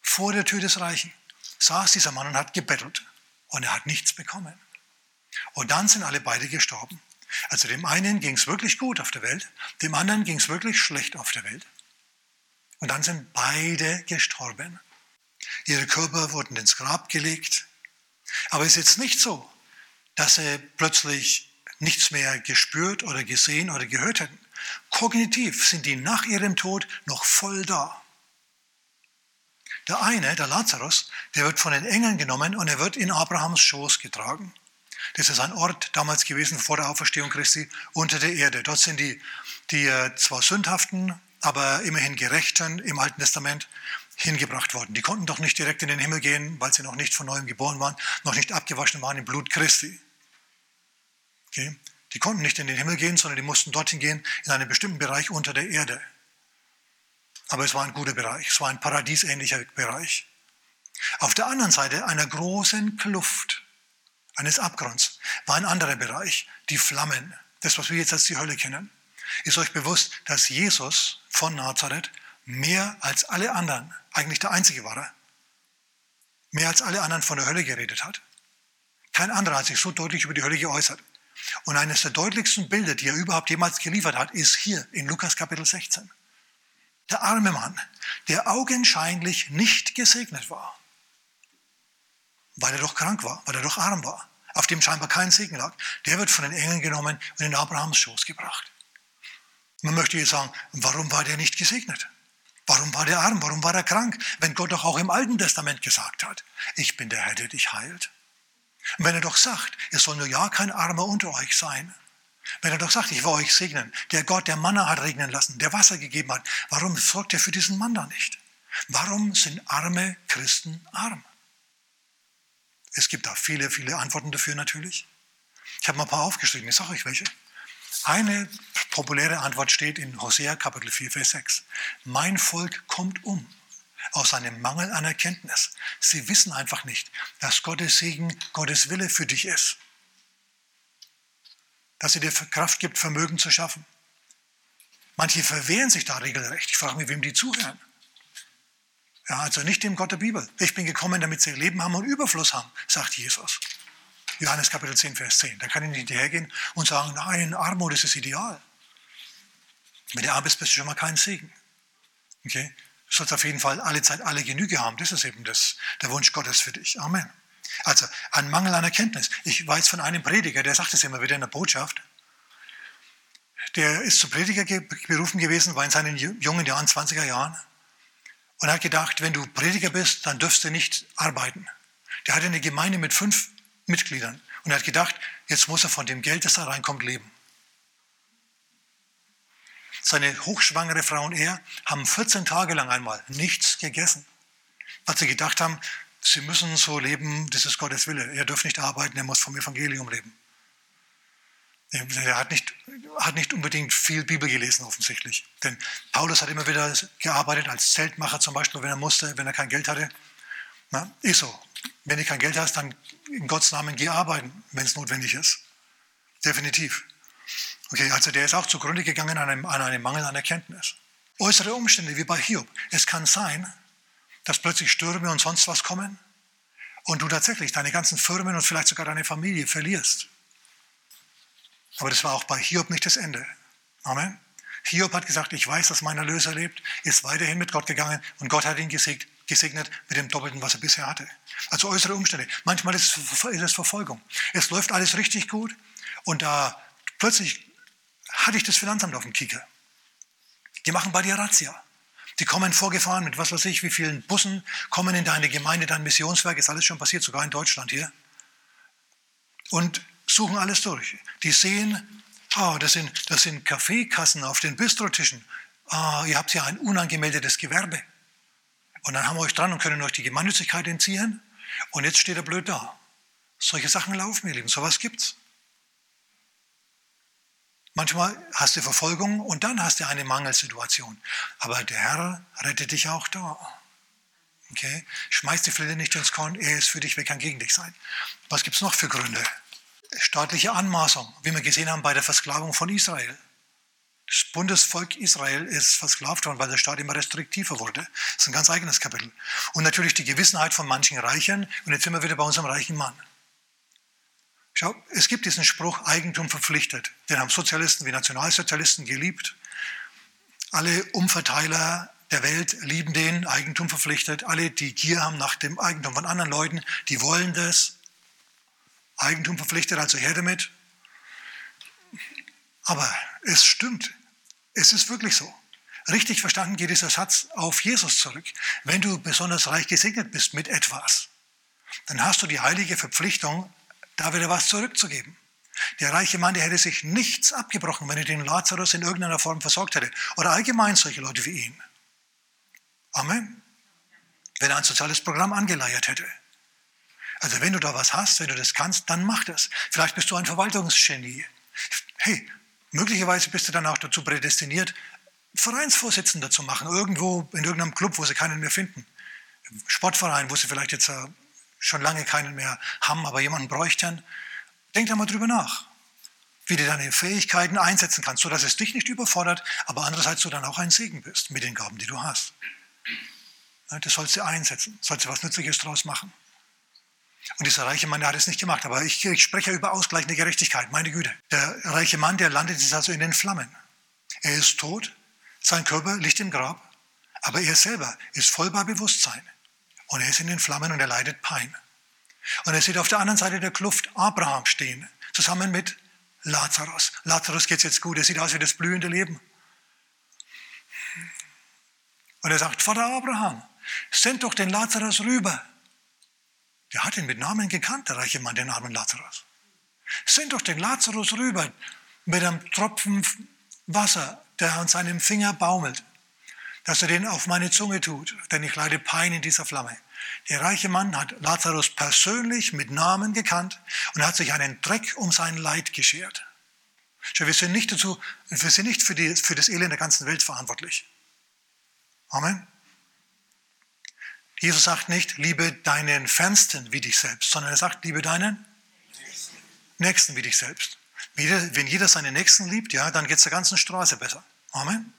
Vor der Tür des Reichen saß dieser Mann und hat gebettelt und er hat nichts bekommen. Und dann sind alle beide gestorben. Also dem einen ging es wirklich gut auf der Welt, dem anderen ging es wirklich schlecht auf der Welt. Und dann sind beide gestorben. Ihre Körper wurden ins Grab gelegt. Aber es ist jetzt nicht so, dass sie plötzlich nichts mehr gespürt oder gesehen oder gehört hätten. Kognitiv sind die nach ihrem Tod noch voll da. Der eine, der Lazarus, der wird von den Engeln genommen und er wird in Abrahams Schoß getragen. Das ist ein Ort damals gewesen vor der Auferstehung Christi unter der Erde. Dort sind die, die äh, zwar sündhaften, aber immerhin Gerechten im Alten Testament hingebracht worden. Die konnten doch nicht direkt in den Himmel gehen, weil sie noch nicht von neuem geboren waren, noch nicht abgewaschen waren im Blut Christi. Okay? Die konnten nicht in den Himmel gehen, sondern die mussten dorthin gehen, in einen bestimmten Bereich unter der Erde. Aber es war ein guter Bereich, es war ein paradiesähnlicher Bereich. Auf der anderen Seite einer großen Kluft eines Abgrunds, war ein anderer Bereich, die Flammen, das, was wir jetzt als die Hölle kennen. Ist euch bewusst, dass Jesus von Nazareth mehr als alle anderen, eigentlich der Einzige war er, mehr als alle anderen von der Hölle geredet hat? Kein anderer hat sich so deutlich über die Hölle geäußert. Und eines der deutlichsten Bilder, die er überhaupt jemals geliefert hat, ist hier in Lukas Kapitel 16. Der arme Mann, der augenscheinlich nicht gesegnet war, weil er doch krank war, weil er doch arm war auf dem scheinbar kein Segen lag, der wird von den Engeln genommen und in Abrahams Schoß gebracht. Man möchte jetzt sagen, warum war der nicht gesegnet? Warum war der arm? Warum war er krank? Wenn Gott doch auch im Alten Testament gesagt hat, ich bin der Herr, der dich heilt. Und wenn er doch sagt, es soll nur ja kein Armer unter euch sein. Wenn er doch sagt, ich will euch segnen, der Gott, der Manna hat regnen lassen, der Wasser gegeben hat, warum sorgt er für diesen Mann da nicht? Warum sind arme Christen arm? Es gibt da viele, viele Antworten dafür natürlich. Ich habe mal ein paar aufgeschrieben, ich sage euch welche. Eine populäre Antwort steht in Hosea Kapitel 4, Vers 6. Mein Volk kommt um aus einem Mangel an Erkenntnis. Sie wissen einfach nicht, dass Gottes Segen Gottes Wille für dich ist. Dass er dir Kraft gibt, Vermögen zu schaffen. Manche verwehren sich da regelrecht. Ich frage mich, wem die zuhören. Ja, also nicht dem Gott der Bibel. Ich bin gekommen, damit sie Leben haben und Überfluss haben, sagt Jesus. Johannes Kapitel 10, Vers 10. Da kann ich nicht hinterhergehen und sagen, nein, Armut ist das Ideal. Wenn du arm bist, bist du schon mal kein Segen. Okay? Du sollst auf jeden Fall alle Zeit alle Genüge haben. Das ist eben das, der Wunsch Gottes für dich. Amen. Also ein Mangel an Erkenntnis. Ich weiß von einem Prediger, der sagt es immer wieder in der Botschaft. Der ist zum Prediger berufen gewesen, war in seinen jungen Jahren, 20er Jahren, und hat gedacht, wenn du Prediger bist, dann dürfst du nicht arbeiten. Der hatte eine Gemeinde mit fünf Mitgliedern und er hat gedacht, jetzt muss er von dem Geld, das da reinkommt, leben. Seine hochschwangere Frau und er haben 14 Tage lang einmal nichts gegessen, weil sie gedacht haben, sie müssen so leben, das ist Gottes Wille. Er darf nicht arbeiten, er muss vom Evangelium leben. Er hat nicht, hat nicht unbedingt viel Bibel gelesen, offensichtlich. Denn Paulus hat immer wieder gearbeitet als Zeltmacher, zum Beispiel, wenn er musste, wenn er kein Geld hatte. Na, ist so. Wenn du kein Geld hast, dann in Gottes Namen geh arbeiten, wenn es notwendig ist. Definitiv. Okay, also der ist auch zugrunde gegangen an einem, an einem Mangel an Erkenntnis. Äußere Umstände wie bei Hiob. Es kann sein, dass plötzlich Stürme und sonst was kommen und du tatsächlich deine ganzen Firmen und vielleicht sogar deine Familie verlierst. Aber das war auch bei Hiob nicht das Ende. Amen. Hiob hat gesagt, ich weiß, dass mein Erlöser lebt, ist weiterhin mit Gott gegangen und Gott hat ihn gesegnet, gesegnet mit dem Doppelten, was er bisher hatte. Also äußere Umstände. Manchmal ist es Verfolgung. Es läuft alles richtig gut und da plötzlich hatte ich das Finanzamt auf dem Kieker. Die machen bei dir Razzia. Die kommen vorgefahren mit was weiß ich, wie vielen Bussen, kommen in deine Gemeinde, dein Missionswerk, ist alles schon passiert, sogar in Deutschland hier. Und suchen alles durch. Die sehen, oh, das sind, das sind Kaffeekassen auf den Bistrotischen. Oh, ihr habt ja ein unangemeldetes Gewerbe. Und dann haben wir euch dran und können euch die Gemeinnützigkeit entziehen. Und jetzt steht er blöd da. Solche Sachen laufen, ihr Lieben, sowas gibt's. Manchmal hast du Verfolgung und dann hast du eine Mangelsituation. Aber der Herr rettet dich auch da. Okay? Schmeiß die Flinte nicht ins Korn, er ist für dich, wer kann gegen dich sein. Was gibt es noch für Gründe? Staatliche Anmaßung, wie wir gesehen haben bei der Versklavung von Israel. Das Bundesvolk Israel ist versklavt worden, weil der Staat immer restriktiver wurde. Das ist ein ganz eigenes Kapitel. Und natürlich die Gewissenheit von manchen Reichen. Und jetzt sind wir wieder bei unserem reichen Mann. Schau, es gibt diesen Spruch, Eigentum verpflichtet. Den haben Sozialisten wie Nationalsozialisten geliebt. Alle Umverteiler der Welt lieben den, Eigentum verpflichtet. Alle, die Gier haben nach dem Eigentum von anderen Leuten, die wollen das. Eigentum verpflichtet, also her damit. Aber es stimmt. Es ist wirklich so. Richtig verstanden geht dieser Satz auf Jesus zurück. Wenn du besonders reich gesegnet bist mit etwas, dann hast du die heilige Verpflichtung, da wieder was zurückzugeben. Der reiche Mann, der hätte sich nichts abgebrochen, wenn er den Lazarus in irgendeiner Form versorgt hätte. Oder allgemein solche Leute wie ihn. Amen. Wenn er ein soziales Programm angeleiert hätte. Also wenn du da was hast, wenn du das kannst, dann mach das. Vielleicht bist du ein Verwaltungsgenie. Hey, möglicherweise bist du dann auch dazu prädestiniert, Vereinsvorsitzender zu machen, irgendwo in irgendeinem Club, wo sie keinen mehr finden. Sportverein, wo sie vielleicht jetzt äh, schon lange keinen mehr haben, aber jemanden bräuchten, denk da mal drüber nach, wie du deine Fähigkeiten einsetzen kannst, sodass es dich nicht überfordert, aber andererseits du dann auch ein Segen bist mit den Gaben, die du hast. Das sollst du einsetzen, sollst du was Nützliches draus machen. Und dieser reiche Mann, der hat es nicht gemacht, aber ich, ich spreche über ausgleichende Gerechtigkeit, meine Güte. Der reiche Mann, der landet jetzt also in den Flammen. Er ist tot, sein Körper liegt im Grab, aber er selber ist voll bei Bewusstsein. Und er ist in den Flammen und er leidet Pein. Und er sieht auf der anderen Seite der Kluft Abraham stehen, zusammen mit Lazarus. Lazarus geht es jetzt gut, er sieht aus wie das blühende Leben. Und er sagt, Vater Abraham, send doch den Lazarus rüber. Der hat ihn mit Namen gekannt, der reiche Mann, den armen Lazarus. Send doch den Lazarus rüber mit einem Tropfen Wasser, der an seinem Finger baumelt, dass er den auf meine Zunge tut, denn ich leide Pein in dieser Flamme. Der reiche Mann hat Lazarus persönlich mit Namen gekannt und hat sich einen Dreck um sein Leid geschert. Wir sind nicht, dazu, wir sind nicht für, die, für das Elend der ganzen Welt verantwortlich. Amen. Jesus sagt nicht, liebe deinen Fernsten wie dich selbst, sondern er sagt, liebe deinen Nächsten wie dich selbst. Wenn jeder seinen Nächsten liebt, ja, dann geht es der ganzen Straße besser. Amen.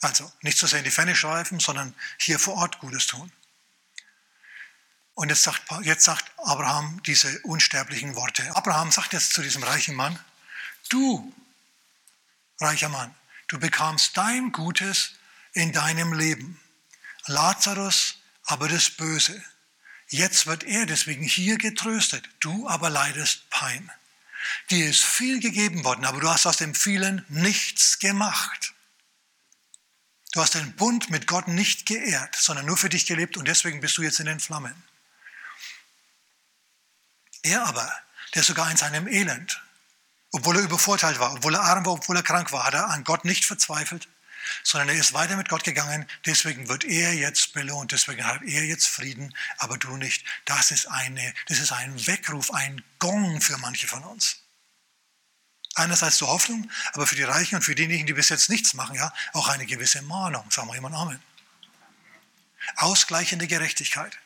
Also nicht so sehr in die Ferne schreifen, sondern hier vor Ort Gutes tun. Und jetzt sagt, jetzt sagt Abraham diese unsterblichen Worte. Abraham sagt jetzt zu diesem reichen Mann, du, reicher Mann, du bekamst dein Gutes in deinem Leben. Lazarus aber das Böse. Jetzt wird er deswegen hier getröstet, du aber leidest Pein. Dir ist viel gegeben worden, aber du hast aus dem vielen nichts gemacht. Du hast den Bund mit Gott nicht geehrt, sondern nur für dich gelebt und deswegen bist du jetzt in den Flammen. Er aber, der sogar in seinem Elend, obwohl er übervorteilt war, obwohl er arm war, obwohl er krank war, hat er an Gott nicht verzweifelt, sondern er ist weiter mit Gott gegangen. Deswegen wird er jetzt belohnt, deswegen hat er jetzt Frieden, aber du nicht. Das ist, eine, das ist ein Weckruf, ein Gong für manche von uns. Einerseits zur Hoffnung, aber für die Reichen und für diejenigen, die bis jetzt nichts machen, ja, auch eine gewisse Mahnung. Sagen wir jemand Amen. Ausgleichende Gerechtigkeit.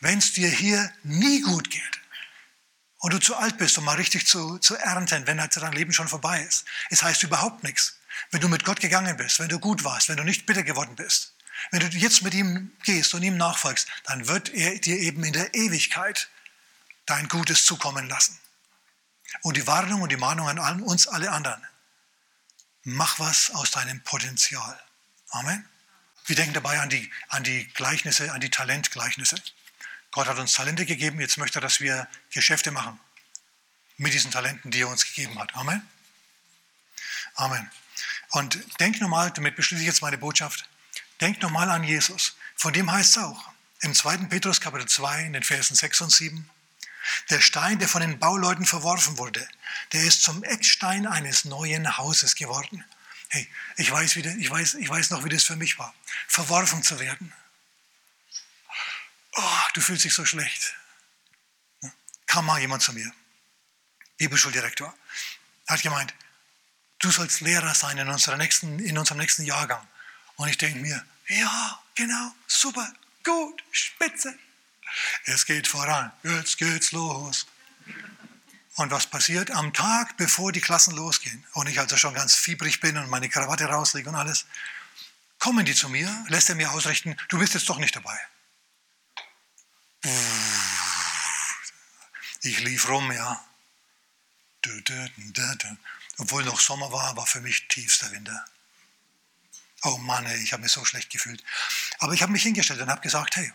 Wenn es dir hier nie gut geht, und du zu alt bist, um mal richtig zu, zu ernten, wenn halt dein Leben schon vorbei ist. Es heißt überhaupt nichts. Wenn du mit Gott gegangen bist, wenn du gut warst, wenn du nicht bitter geworden bist, wenn du jetzt mit ihm gehst und ihm nachfolgst, dann wird er dir eben in der Ewigkeit dein Gutes zukommen lassen. Und die Warnung und die Mahnung an uns alle anderen. Mach was aus deinem Potenzial. Amen. Wir denken dabei an die, an die Gleichnisse, an die Talentgleichnisse. Gott hat uns Talente gegeben, jetzt möchte er, dass wir Geschäfte machen mit diesen Talenten, die er uns gegeben hat. Amen. Amen. Und denk nochmal, damit beschließe ich jetzt meine Botschaft, denk nochmal an Jesus. Von dem heißt es auch im 2. Petrus Kapitel 2 in den Versen 6 und 7, der Stein, der von den Bauleuten verworfen wurde, der ist zum Eckstein eines neuen Hauses geworden. Hey, ich weiß, wie, ich, weiß, ich weiß noch, wie das für mich war, verworfen zu werden oh, du fühlst dich so schlecht. Kam mal jemand zu mir, Bibelschuldirektor, hat gemeint, du sollst Lehrer sein in, unserer nächsten, in unserem nächsten Jahrgang. Und ich denke mir, ja, genau, super, gut, spitze. Es geht voran, jetzt geht's los. Und was passiert am Tag, bevor die Klassen losgehen und ich also schon ganz fiebrig bin und meine Krawatte rauslege und alles, kommen die zu mir, lässt er mir ausrichten, du bist jetzt doch nicht dabei. Ich lief rum, ja. Obwohl noch Sommer war, war für mich tiefster Winter. Oh Mann, ich habe mich so schlecht gefühlt. Aber ich habe mich hingestellt und habe gesagt, hey,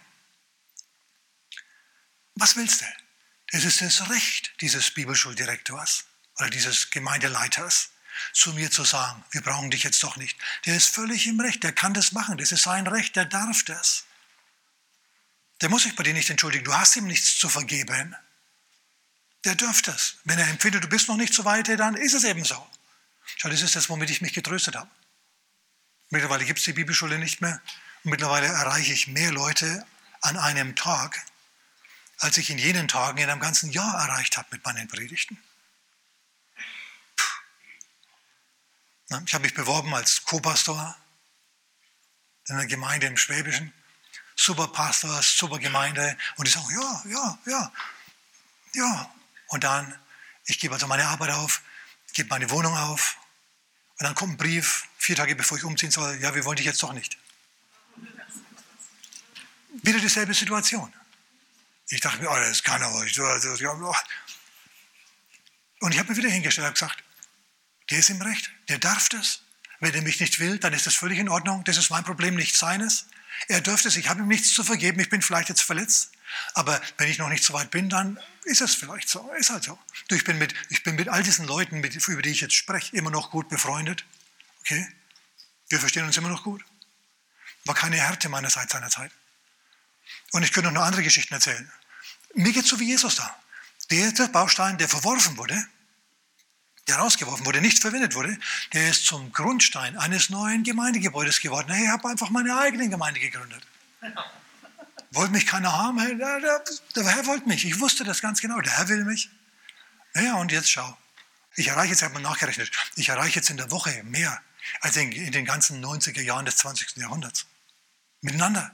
was willst du? Das ist das Recht dieses Bibelschuldirektors oder dieses Gemeindeleiters, zu mir zu sagen, wir brauchen dich jetzt doch nicht. Der ist völlig im Recht, der kann das machen, das ist sein Recht, der darf das. Der muss sich bei dir nicht entschuldigen. Du hast ihm nichts zu vergeben. Der dürfte es. Wenn er empfindet, du bist noch nicht so weit, dann ist es eben so. Schau, das ist das, womit ich mich getröstet habe. Mittlerweile gibt es die Bibelschule nicht mehr. Und mittlerweile erreiche ich mehr Leute an einem Tag, als ich in jenen Tagen in einem ganzen Jahr erreicht habe mit meinen Predigten. Ich habe mich beworben als Co-Pastor in einer Gemeinde im Schwäbischen super Pastor, super Gemeinde. Und ich sage, ja, ja, ja, ja. Und dann, ich gebe also meine Arbeit auf, gebe meine Wohnung auf. Und dann kommt ein Brief, vier Tage bevor ich umziehen soll, ja, wir wollen dich jetzt doch nicht. Wieder dieselbe Situation. Ich dachte mir, oh, das kann aber nicht. Und ich habe mir wieder hingestellt und gesagt, der ist im Recht, der darf das. Wenn er mich nicht will, dann ist das völlig in Ordnung. Das ist mein Problem, nicht seines. Er dürfte es, ich habe ihm nichts zu vergeben, ich bin vielleicht jetzt verletzt, aber wenn ich noch nicht so weit bin, dann ist es vielleicht so, ist halt so. Ich bin mit, ich bin mit all diesen Leuten, mit, über die ich jetzt spreche, immer noch gut befreundet. Okay? Wir verstehen uns immer noch gut. War keine Härte meinerseits seiner Zeit. Und ich könnte noch andere Geschichten erzählen. Mir geht es so wie Jesus da. Der, der Baustein, der verworfen wurde, der rausgeworfen wurde, nicht verwendet wurde, der ist zum Grundstein eines neuen Gemeindegebäudes geworden. Ich habe einfach meine eigene Gemeinde gegründet. (laughs) Wollte mich keiner haben. Der, der, der Herr wollte mich. Ich wusste das ganz genau. Der Herr will mich. Ja, und jetzt schau. Ich erreiche jetzt, ich habe mal nachgerechnet, ich erreiche jetzt in der Woche mehr als in, in den ganzen 90er Jahren des 20. Jahrhunderts. Miteinander.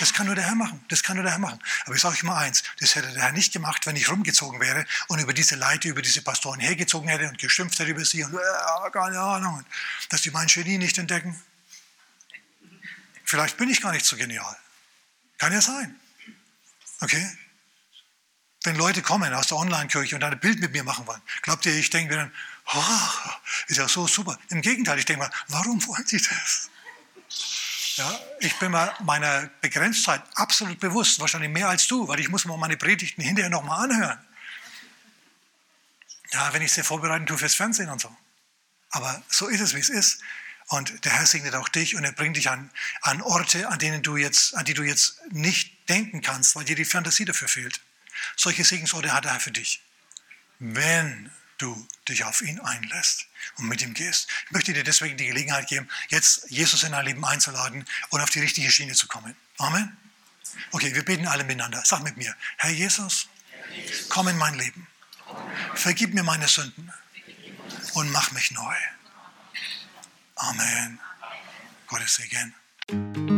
Das kann nur der Herr machen. Das kann nur der Herr machen. Aber ich sage euch mal eins: Das hätte der Herr nicht gemacht, wenn ich rumgezogen wäre und über diese Leute, über diese Pastoren hergezogen hätte und geschimpft hätte über sie und äh, keine Ahnung, dass die mein Genie nicht entdecken. Vielleicht bin ich gar nicht so genial. Kann ja sein. Okay? Wenn Leute kommen aus der Online-Kirche und ein Bild mit mir machen wollen, glaubt ihr, ich denke mir dann, oh, ist ja so super. Im Gegenteil, ich denke mal, warum wollen sie das? Ja, ich bin mir meiner Begrenztheit absolut bewusst, wahrscheinlich mehr als du, weil ich muss mir meine Predigten hinterher nochmal anhören. Ja, wenn ich sie vorbereiten tue fürs Fernsehen und so. Aber so ist es, wie es ist. Und der Herr segnet auch dich und er bringt dich an, an Orte, an, denen du jetzt, an die du jetzt nicht denken kannst, weil dir die Fantasie dafür fehlt. Solche Segensorte hat er für dich. Wenn du dich auf ihn einlässt und mit ihm gehst. Ich möchte dir deswegen die Gelegenheit geben, jetzt Jesus in dein Leben einzuladen und auf die richtige Schiene zu kommen. Amen. Okay, wir beten alle miteinander. Sag mit mir, Herr Jesus, komm in mein Leben. Vergib mir meine Sünden und mach mich neu. Amen. Gottes Segen.